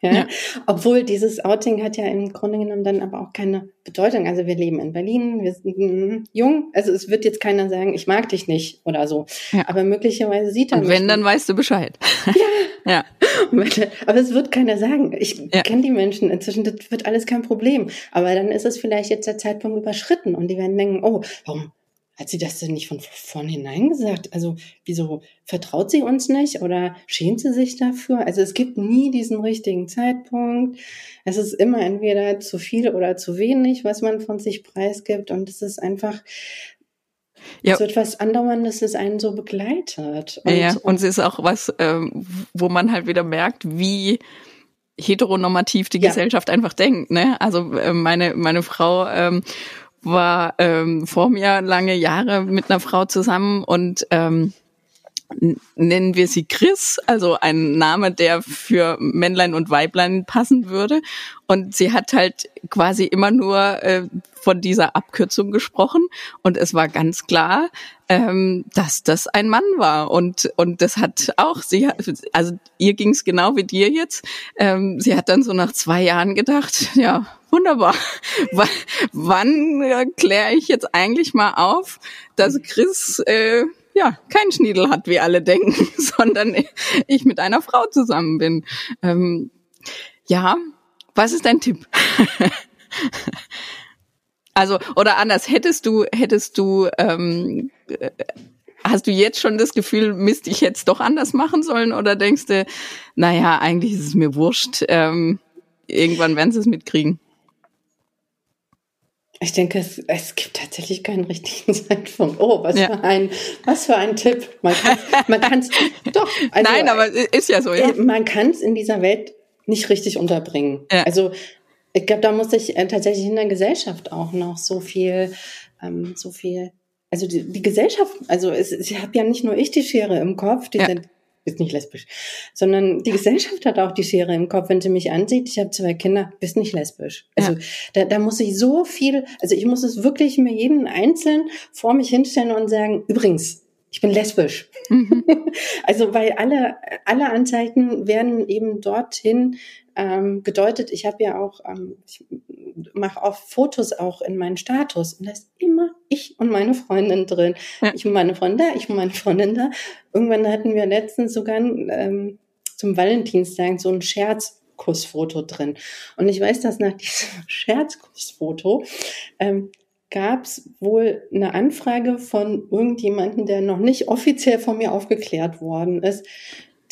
S4: Ja? ja? Obwohl dieses Outing hat ja im Grunde genommen dann aber auch keine Bedeutung. Also wir leben in Berlin, wir sind mm, jung. Also es wird jetzt keiner sagen, ich mag dich nicht oder so. Ja. Aber möglicherweise sieht er
S3: Und wenn, dann weißt du Bescheid.
S4: Ja. ja. Aber es wird keiner sagen. Ich ja. kenne die Menschen inzwischen, das wird alles kein Problem. Aber dann ist es vielleicht jetzt der Zeitpunkt überschritten und die werden denken, oh, warum hat sie das denn nicht von vornherein gesagt? Also, wieso vertraut sie uns nicht oder schämt sie sich dafür? Also, es gibt nie diesen richtigen Zeitpunkt. Es ist immer entweder zu viel oder zu wenig, was man von sich preisgibt. Und es ist einfach ja. so etwas Andauerndes, das einen so begleitet.
S3: Und, ja, und es ist auch was, ähm, wo man halt wieder merkt, wie heteronormativ die ja. Gesellschaft einfach denkt. Ne? Also äh, meine meine Frau ähm, war ähm, vor mir lange Jahre mit einer Frau zusammen und ähm, nennen wir sie Chris, also ein Name, der für Männlein und Weiblein passen würde. Und sie hat halt quasi immer nur äh, von dieser Abkürzung gesprochen. Und es war ganz klar, ähm, dass das ein Mann war. Und, und das hat auch, sie also ihr ging es genau wie dir jetzt. Ähm, sie hat dann so nach zwei Jahren gedacht, ja, wunderbar. W wann äh, kläre ich jetzt eigentlich mal auf, dass Chris äh, ja, kein Schniedel hat, wie alle denken, sondern ich mit einer Frau zusammen bin. Ähm, ja, was ist dein Tipp? also, oder anders, hättest du, hättest du, ähm, äh, hast du jetzt schon das Gefühl, Mist, ich hätte es doch anders machen sollen? Oder denkst du, naja, eigentlich ist es mir wurscht, ähm, irgendwann werden sie es mitkriegen?
S4: Ich denke, es, es gibt tatsächlich keinen richtigen Zeitpunkt. Oh, was ja. für ein, was für ein Tipp. Man kann es, doch.
S3: Also, Nein, aber ist ja so, ja.
S4: Man kann es in dieser Welt nicht richtig unterbringen. Ja. Also, ich glaube, da muss sich äh, tatsächlich in der Gesellschaft auch noch so viel, ähm, so viel, also die, die Gesellschaft, also es, ich habe ja nicht nur ich die Schere im Kopf, die ja. sind bist nicht lesbisch, sondern die Gesellschaft hat auch die Schere im Kopf, wenn sie mich ansieht, ich habe zwei Kinder, bist nicht lesbisch. Also ja. da, da muss ich so viel, also ich muss es wirklich mir jeden einzeln vor mich hinstellen und sagen, übrigens, ich bin lesbisch. Mhm. also weil alle, alle Anzeichen werden eben dorthin ähm, gedeutet. Ich habe ja auch, ähm, ich mache oft Fotos auch in meinen Status und da ist immer ich und meine Freundin drin. Ja. Ich und meine Freundin da, ich und meine Freundin da. Irgendwann hatten wir letztens sogar ähm, zum Valentinstag so ein Scherzkussfoto drin. Und ich weiß, dass nach diesem Scherzkussfoto ähm, gab es wohl eine Anfrage von irgendjemandem, der noch nicht offiziell von mir aufgeklärt worden ist,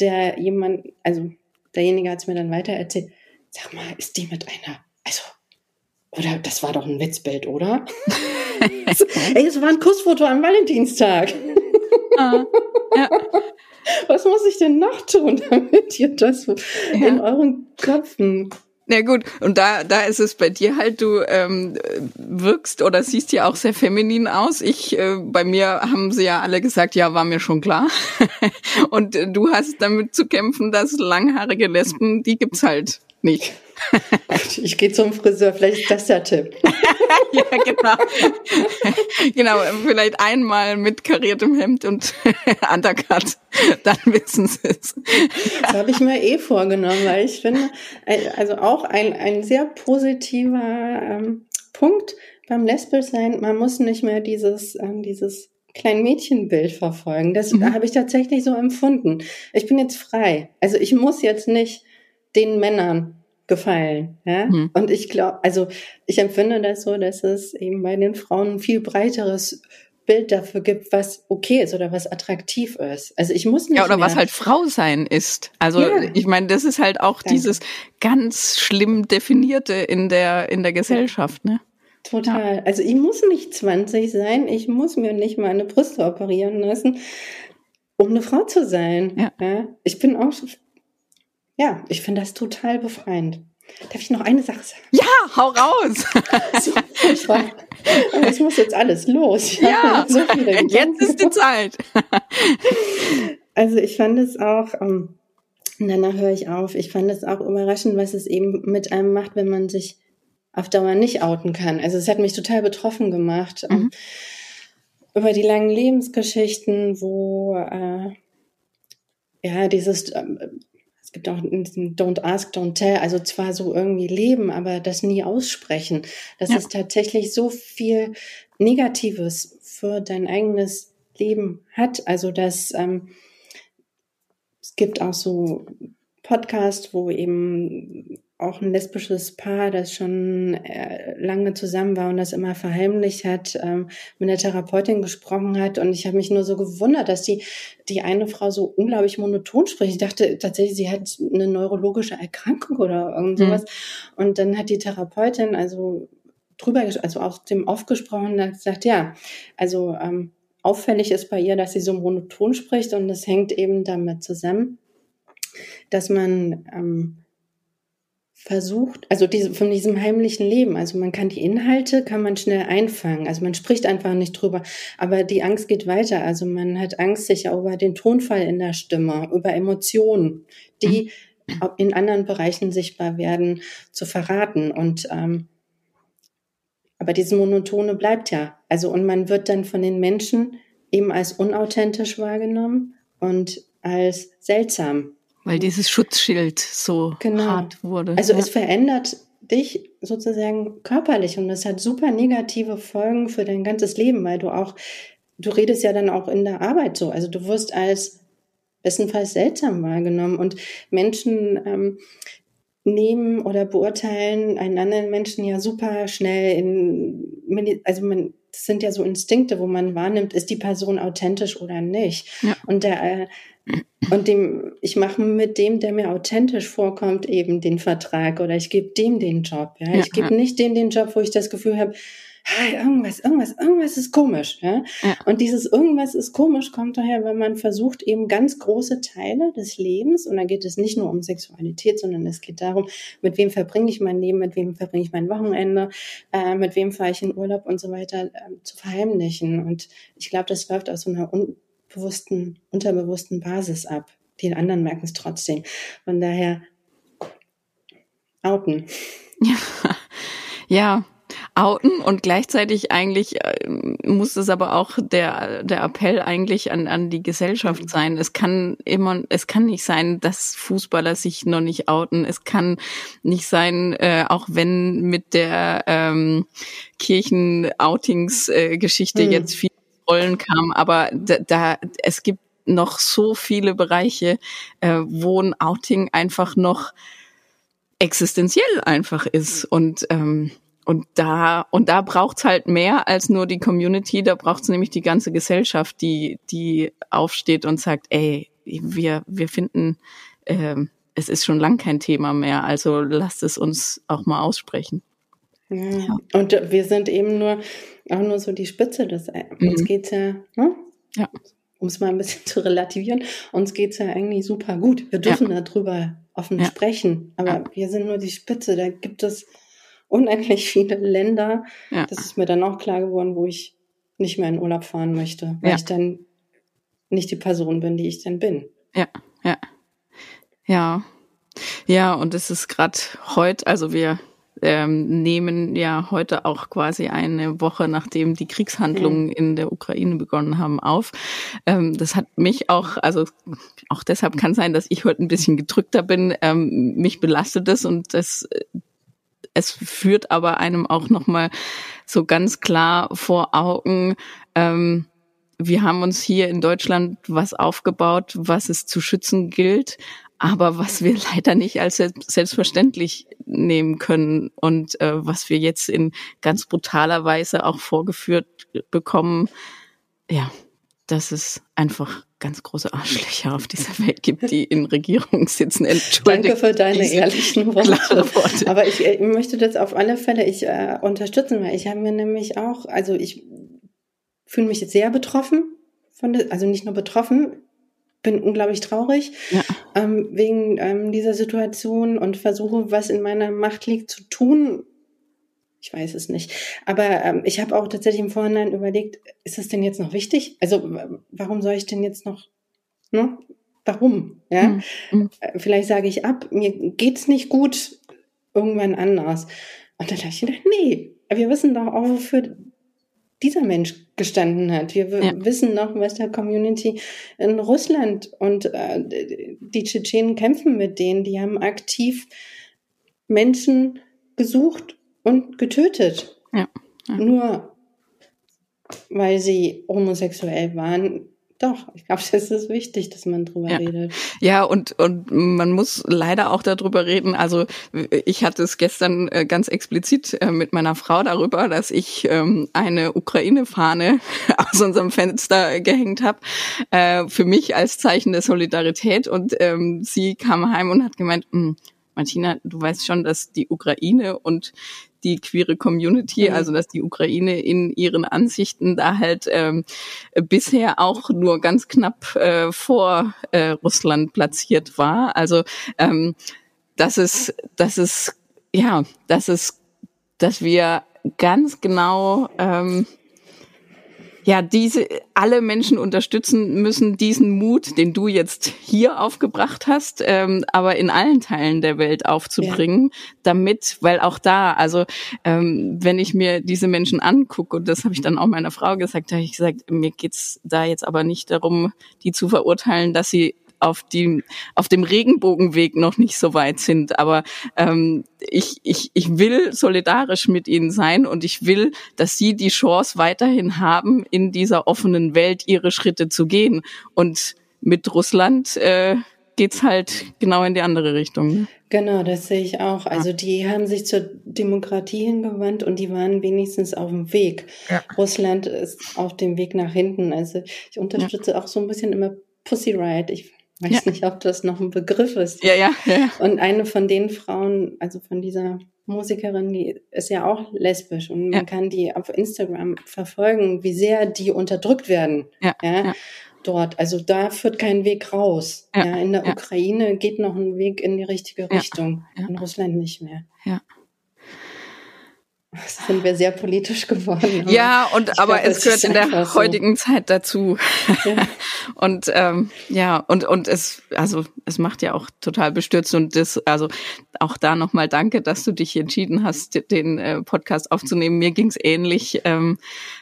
S4: der jemand, also derjenige hat es mir dann weiter erzählt, sag mal, ist die mit einer, also, oder das war doch ein Witzbild, oder? Ey, es war ein Kussfoto am Valentinstag. Ah, ja. Was muss ich denn noch tun, damit ihr das ja. in euren Köpfen
S3: na gut, und da, da ist es bei dir halt, du ähm, wirkst oder siehst ja auch sehr feminin aus. Ich, äh, bei mir haben sie ja alle gesagt, ja, war mir schon klar. und äh, du hast damit zu kämpfen, dass langhaarige Lesben, die gibt's halt nicht.
S4: ich gehe zum Friseur, vielleicht ist das der Tipp.
S3: ja, genau. genau, vielleicht einmal mit kariertem Hemd und Undercut, dann wissen sie es.
S4: Das habe ich mir eh vorgenommen, weil ich finde, also auch ein, ein sehr positiver ähm, Punkt beim Lesbischsein, man muss nicht mehr dieses, ähm, dieses kleinen Mädchenbild verfolgen. Das mhm. habe ich tatsächlich so empfunden. Ich bin jetzt frei. Also ich muss jetzt nicht den Männern gefallen. Ja? Mhm. Und ich glaube, also ich empfinde das so, dass es eben bei den Frauen ein viel breiteres Bild dafür gibt, was okay ist oder was attraktiv ist. Also ich muss nicht.
S3: Ja, oder was halt Frau sein ist. Also ja. ich meine, das ist halt auch Danke. dieses ganz schlimm definierte in der, in der Gesellschaft, ne?
S4: Total. Ja. Also ich muss nicht 20 sein, ich muss mir nicht meine Brüste operieren lassen, um eine Frau zu sein. Ja. ja? Ich bin auch ja, ich finde das total befreiend. Darf ich noch eine Sache sagen?
S3: Ja, hau raus!
S4: so, ich, war, ich muss jetzt alles los.
S3: Ja, so jetzt ist die Zeit.
S4: also ich fand es auch, ähm, danach höre ich auf, ich fand es auch überraschend, was es eben mit einem macht, wenn man sich auf Dauer nicht outen kann. Also es hat mich total betroffen gemacht. Ähm, mhm. über die langen Lebensgeschichten, wo äh, ja dieses ähm, es gibt auch Don't Ask, Don't Tell, also zwar so irgendwie leben, aber das nie aussprechen. Das ja. ist tatsächlich so viel Negatives für dein eigenes Leben hat. Also dass ähm, es gibt auch so Podcasts, wo eben auch ein lesbisches Paar, das schon äh, lange zusammen war und das immer verheimlicht hat, ähm, mit der Therapeutin gesprochen hat. Und ich habe mich nur so gewundert, dass die, die eine Frau so unglaublich monoton spricht. Ich dachte tatsächlich, sie hat eine neurologische Erkrankung oder irgend hm. sowas. Mhm. Und dann hat die Therapeutin also drüber, also aus dem aufgesprochen, hat gesagt, ja, also ähm, auffällig ist bei ihr, dass sie so monoton spricht und das hängt eben damit zusammen, dass man ähm, versucht, also diese, von diesem heimlichen Leben, also man kann die Inhalte, kann man schnell einfangen, also man spricht einfach nicht drüber, aber die Angst geht weiter, also man hat Angst sich über den Tonfall in der Stimme, über Emotionen, die mhm. in anderen Bereichen sichtbar werden, zu verraten. Und ähm, aber dieses Monotone bleibt ja, also und man wird dann von den Menschen eben als unauthentisch wahrgenommen und als seltsam
S3: weil dieses Schutzschild so genau. hart wurde.
S4: Also ja. es verändert dich sozusagen körperlich und das hat super negative Folgen für dein ganzes Leben, weil du auch, du redest ja dann auch in der Arbeit so. Also du wirst als bestenfalls seltsam wahrgenommen und Menschen ähm, nehmen oder beurteilen einen anderen Menschen ja super schnell in, also man, das sind ja so Instinkte, wo man wahrnimmt, ist die Person authentisch oder nicht. Ja. Und der äh, und dem, ich mache mit dem, der mir authentisch vorkommt, eben den Vertrag oder ich gebe dem den Job. Ja? ich gebe nicht dem den Job, wo ich das Gefühl habe, hey, irgendwas, irgendwas, irgendwas ist komisch. Ja? ja? Und dieses irgendwas ist komisch kommt daher, wenn man versucht, eben ganz große Teile des Lebens, und da geht es nicht nur um Sexualität, sondern es geht darum, mit wem verbringe ich mein Leben, mit wem verbringe ich mein Wochenende, äh, mit wem fahre ich in Urlaub und so weiter, äh, zu verheimlichen. Und ich glaube, das läuft aus so einer bewussten, unterbewussten Basis ab. Die anderen merken es trotzdem. Von daher outen.
S3: Ja, ja outen und gleichzeitig eigentlich äh, muss es aber auch der der Appell eigentlich an an die Gesellschaft sein. Es kann immer es kann nicht sein, dass Fußballer sich noch nicht outen. Es kann nicht sein, äh, auch wenn mit der ähm, Kirchen-Outings-Geschichte äh, mhm. jetzt viel Rollen kam, aber da, da es gibt noch so viele Bereiche, äh, wo ein Outing einfach noch existenziell einfach ist. Und ähm, und da und da braucht's halt mehr als nur die Community, da braucht's nämlich die ganze Gesellschaft, die die aufsteht und sagt, ey, wir wir finden äh, es ist schon lang kein Thema mehr, also lasst es uns auch mal aussprechen.
S4: Ja. Und wir sind eben nur auch nur so die Spitze des. Mhm. Uns geht's ja, ne? ja. um es mal ein bisschen zu relativieren, uns geht's ja eigentlich super gut. Wir dürfen ja. darüber offen ja. sprechen, aber ja. wir sind nur die Spitze. Da gibt es unendlich viele Länder. Das ist mir dann auch klar geworden, wo ich nicht mehr in Urlaub fahren möchte, weil ich dann nicht die Person bin, die ich dann bin.
S3: Ja, ja. Ja. Ja, und es ist gerade heute, also wir ähm, nehmen ja heute auch quasi eine Woche, nachdem die Kriegshandlungen mhm. in der Ukraine begonnen haben, auf. Ähm, das hat mich auch, also auch deshalb kann sein, dass ich heute ein bisschen gedrückter bin. Ähm, mich belastet es und das es führt aber einem auch nochmal so ganz klar vor Augen, ähm, wir haben uns hier in Deutschland was aufgebaut, was es zu schützen gilt, aber was wir leider nicht als selbstverständlich nehmen können und äh, was wir jetzt in ganz brutaler Weise auch vorgeführt bekommen, ja, dass es einfach ganz große Arschlöcher auf dieser Welt gibt, die in Regierungen sitzen.
S4: Danke für deine ehrlichen Worte. Worte. Aber ich, ich, möchte das auf alle Fälle ich äh, unterstützen, weil ich habe mir nämlich auch, also ich fühle mich jetzt sehr betroffen von, also nicht nur betroffen, bin unglaublich traurig ja. ähm, wegen ähm, dieser Situation und versuche, was in meiner Macht liegt, zu tun. Ich weiß es nicht. Aber ähm, ich habe auch tatsächlich im Vorhinein überlegt, ist das denn jetzt noch wichtig? Also warum soll ich denn jetzt noch, ne? Warum? Ja? Mhm. Äh, vielleicht sage ich ab, mir geht's nicht gut, irgendwann anders. Und dann habe ich gedacht, nee, wir wissen doch auch, wofür dieser Mensch gestanden hat. Wir ja. wissen noch, was der Community in Russland und äh, die Tschetschenen kämpfen mit denen. Die haben aktiv Menschen gesucht und getötet. Ja. Ja. Nur weil sie homosexuell waren, doch, ich glaube, das ist wichtig, dass man drüber
S3: ja.
S4: redet.
S3: Ja, und, und man muss leider auch darüber reden. Also ich hatte es gestern äh, ganz explizit äh, mit meiner Frau darüber, dass ich ähm, eine Ukraine-Fahne aus unserem Fenster gehängt habe, äh, für mich als Zeichen der Solidarität. Und ähm, sie kam heim und hat gemeint, hm, Martina, du weißt schon, dass die Ukraine und die queere Community, mhm. also dass die Ukraine in ihren Ansichten da halt ähm, bisher auch nur ganz knapp äh, vor äh, Russland platziert war. Also ähm, dass es, dass es, ja, dass es, dass wir ganz genau ähm, ja, diese alle Menschen unterstützen müssen diesen Mut, den du jetzt hier aufgebracht hast, ähm, aber in allen Teilen der Welt aufzubringen, ja. damit, weil auch da, also ähm, wenn ich mir diese Menschen angucke, und das habe ich dann auch meiner Frau gesagt, habe ich gesagt, mir geht's da jetzt aber nicht darum, die zu verurteilen, dass sie auf, die, auf dem Regenbogenweg noch nicht so weit sind. Aber ähm, ich, ich, ich will solidarisch mit ihnen sein und ich will, dass sie die Chance weiterhin haben, in dieser offenen Welt ihre Schritte zu gehen. Und mit Russland äh, geht's halt genau in die andere Richtung. Ne?
S4: Genau, das sehe ich auch. Also die haben sich zur Demokratie hingewandt und die waren wenigstens auf dem Weg. Ja. Russland ist auf dem Weg nach hinten. Also ich unterstütze ja. auch so ein bisschen immer Pussy Riot. Ich weiß ja. nicht, ob das noch ein Begriff ist.
S3: Ja, ja, ja.
S4: Und eine von den Frauen, also von dieser Musikerin, die ist ja auch lesbisch und man ja. kann die auf Instagram verfolgen, wie sehr die unterdrückt werden. Ja. ja, ja. Dort. Also da führt kein Weg raus. Ja, ja in der Ukraine geht noch ein Weg in die richtige Richtung. In Russland nicht mehr. Ja sind wir sehr politisch geworden.
S3: Ja, und aber glaube, es gehört in der so. heutigen Zeit dazu. Ja. und ähm, ja, und und es also es macht ja auch total bestürzt und das also auch da nochmal danke, dass du dich entschieden hast, den äh, Podcast aufzunehmen. Mir ging's ähnlich, ähm,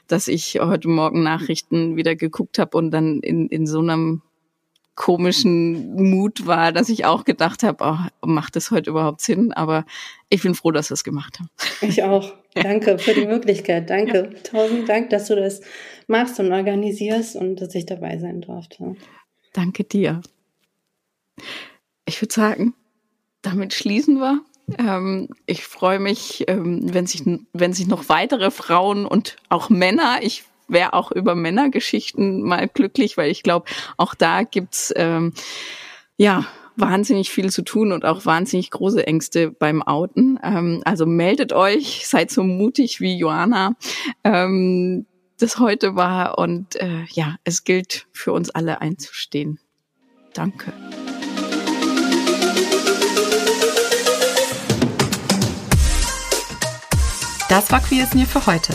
S3: dass ich heute Morgen Nachrichten wieder geguckt habe und dann in in so einem komischen Mut war, dass ich auch gedacht habe, oh, macht das heute überhaupt Sinn? Aber ich bin froh, dass wir es gemacht haben.
S4: Ich auch. Danke für die Möglichkeit. Danke. Ja. Tausend Dank, dass du das machst und organisierst und dass ich dabei sein durfte.
S3: Danke dir. Ich würde sagen, damit schließen wir. Ähm, ich freue mich, ähm, wenn sich, wenn sich noch weitere Frauen und auch Männer, ich wäre auch über Männergeschichten mal glücklich, weil ich glaube, auch da gibt's ähm, ja wahnsinnig viel zu tun und auch wahnsinnig große Ängste beim Outen. Ähm, also meldet euch, seid so mutig wie Joanna. Ähm, das heute war und äh, ja, es gilt für uns alle einzustehen. Danke.
S2: Das war Queer Near für heute.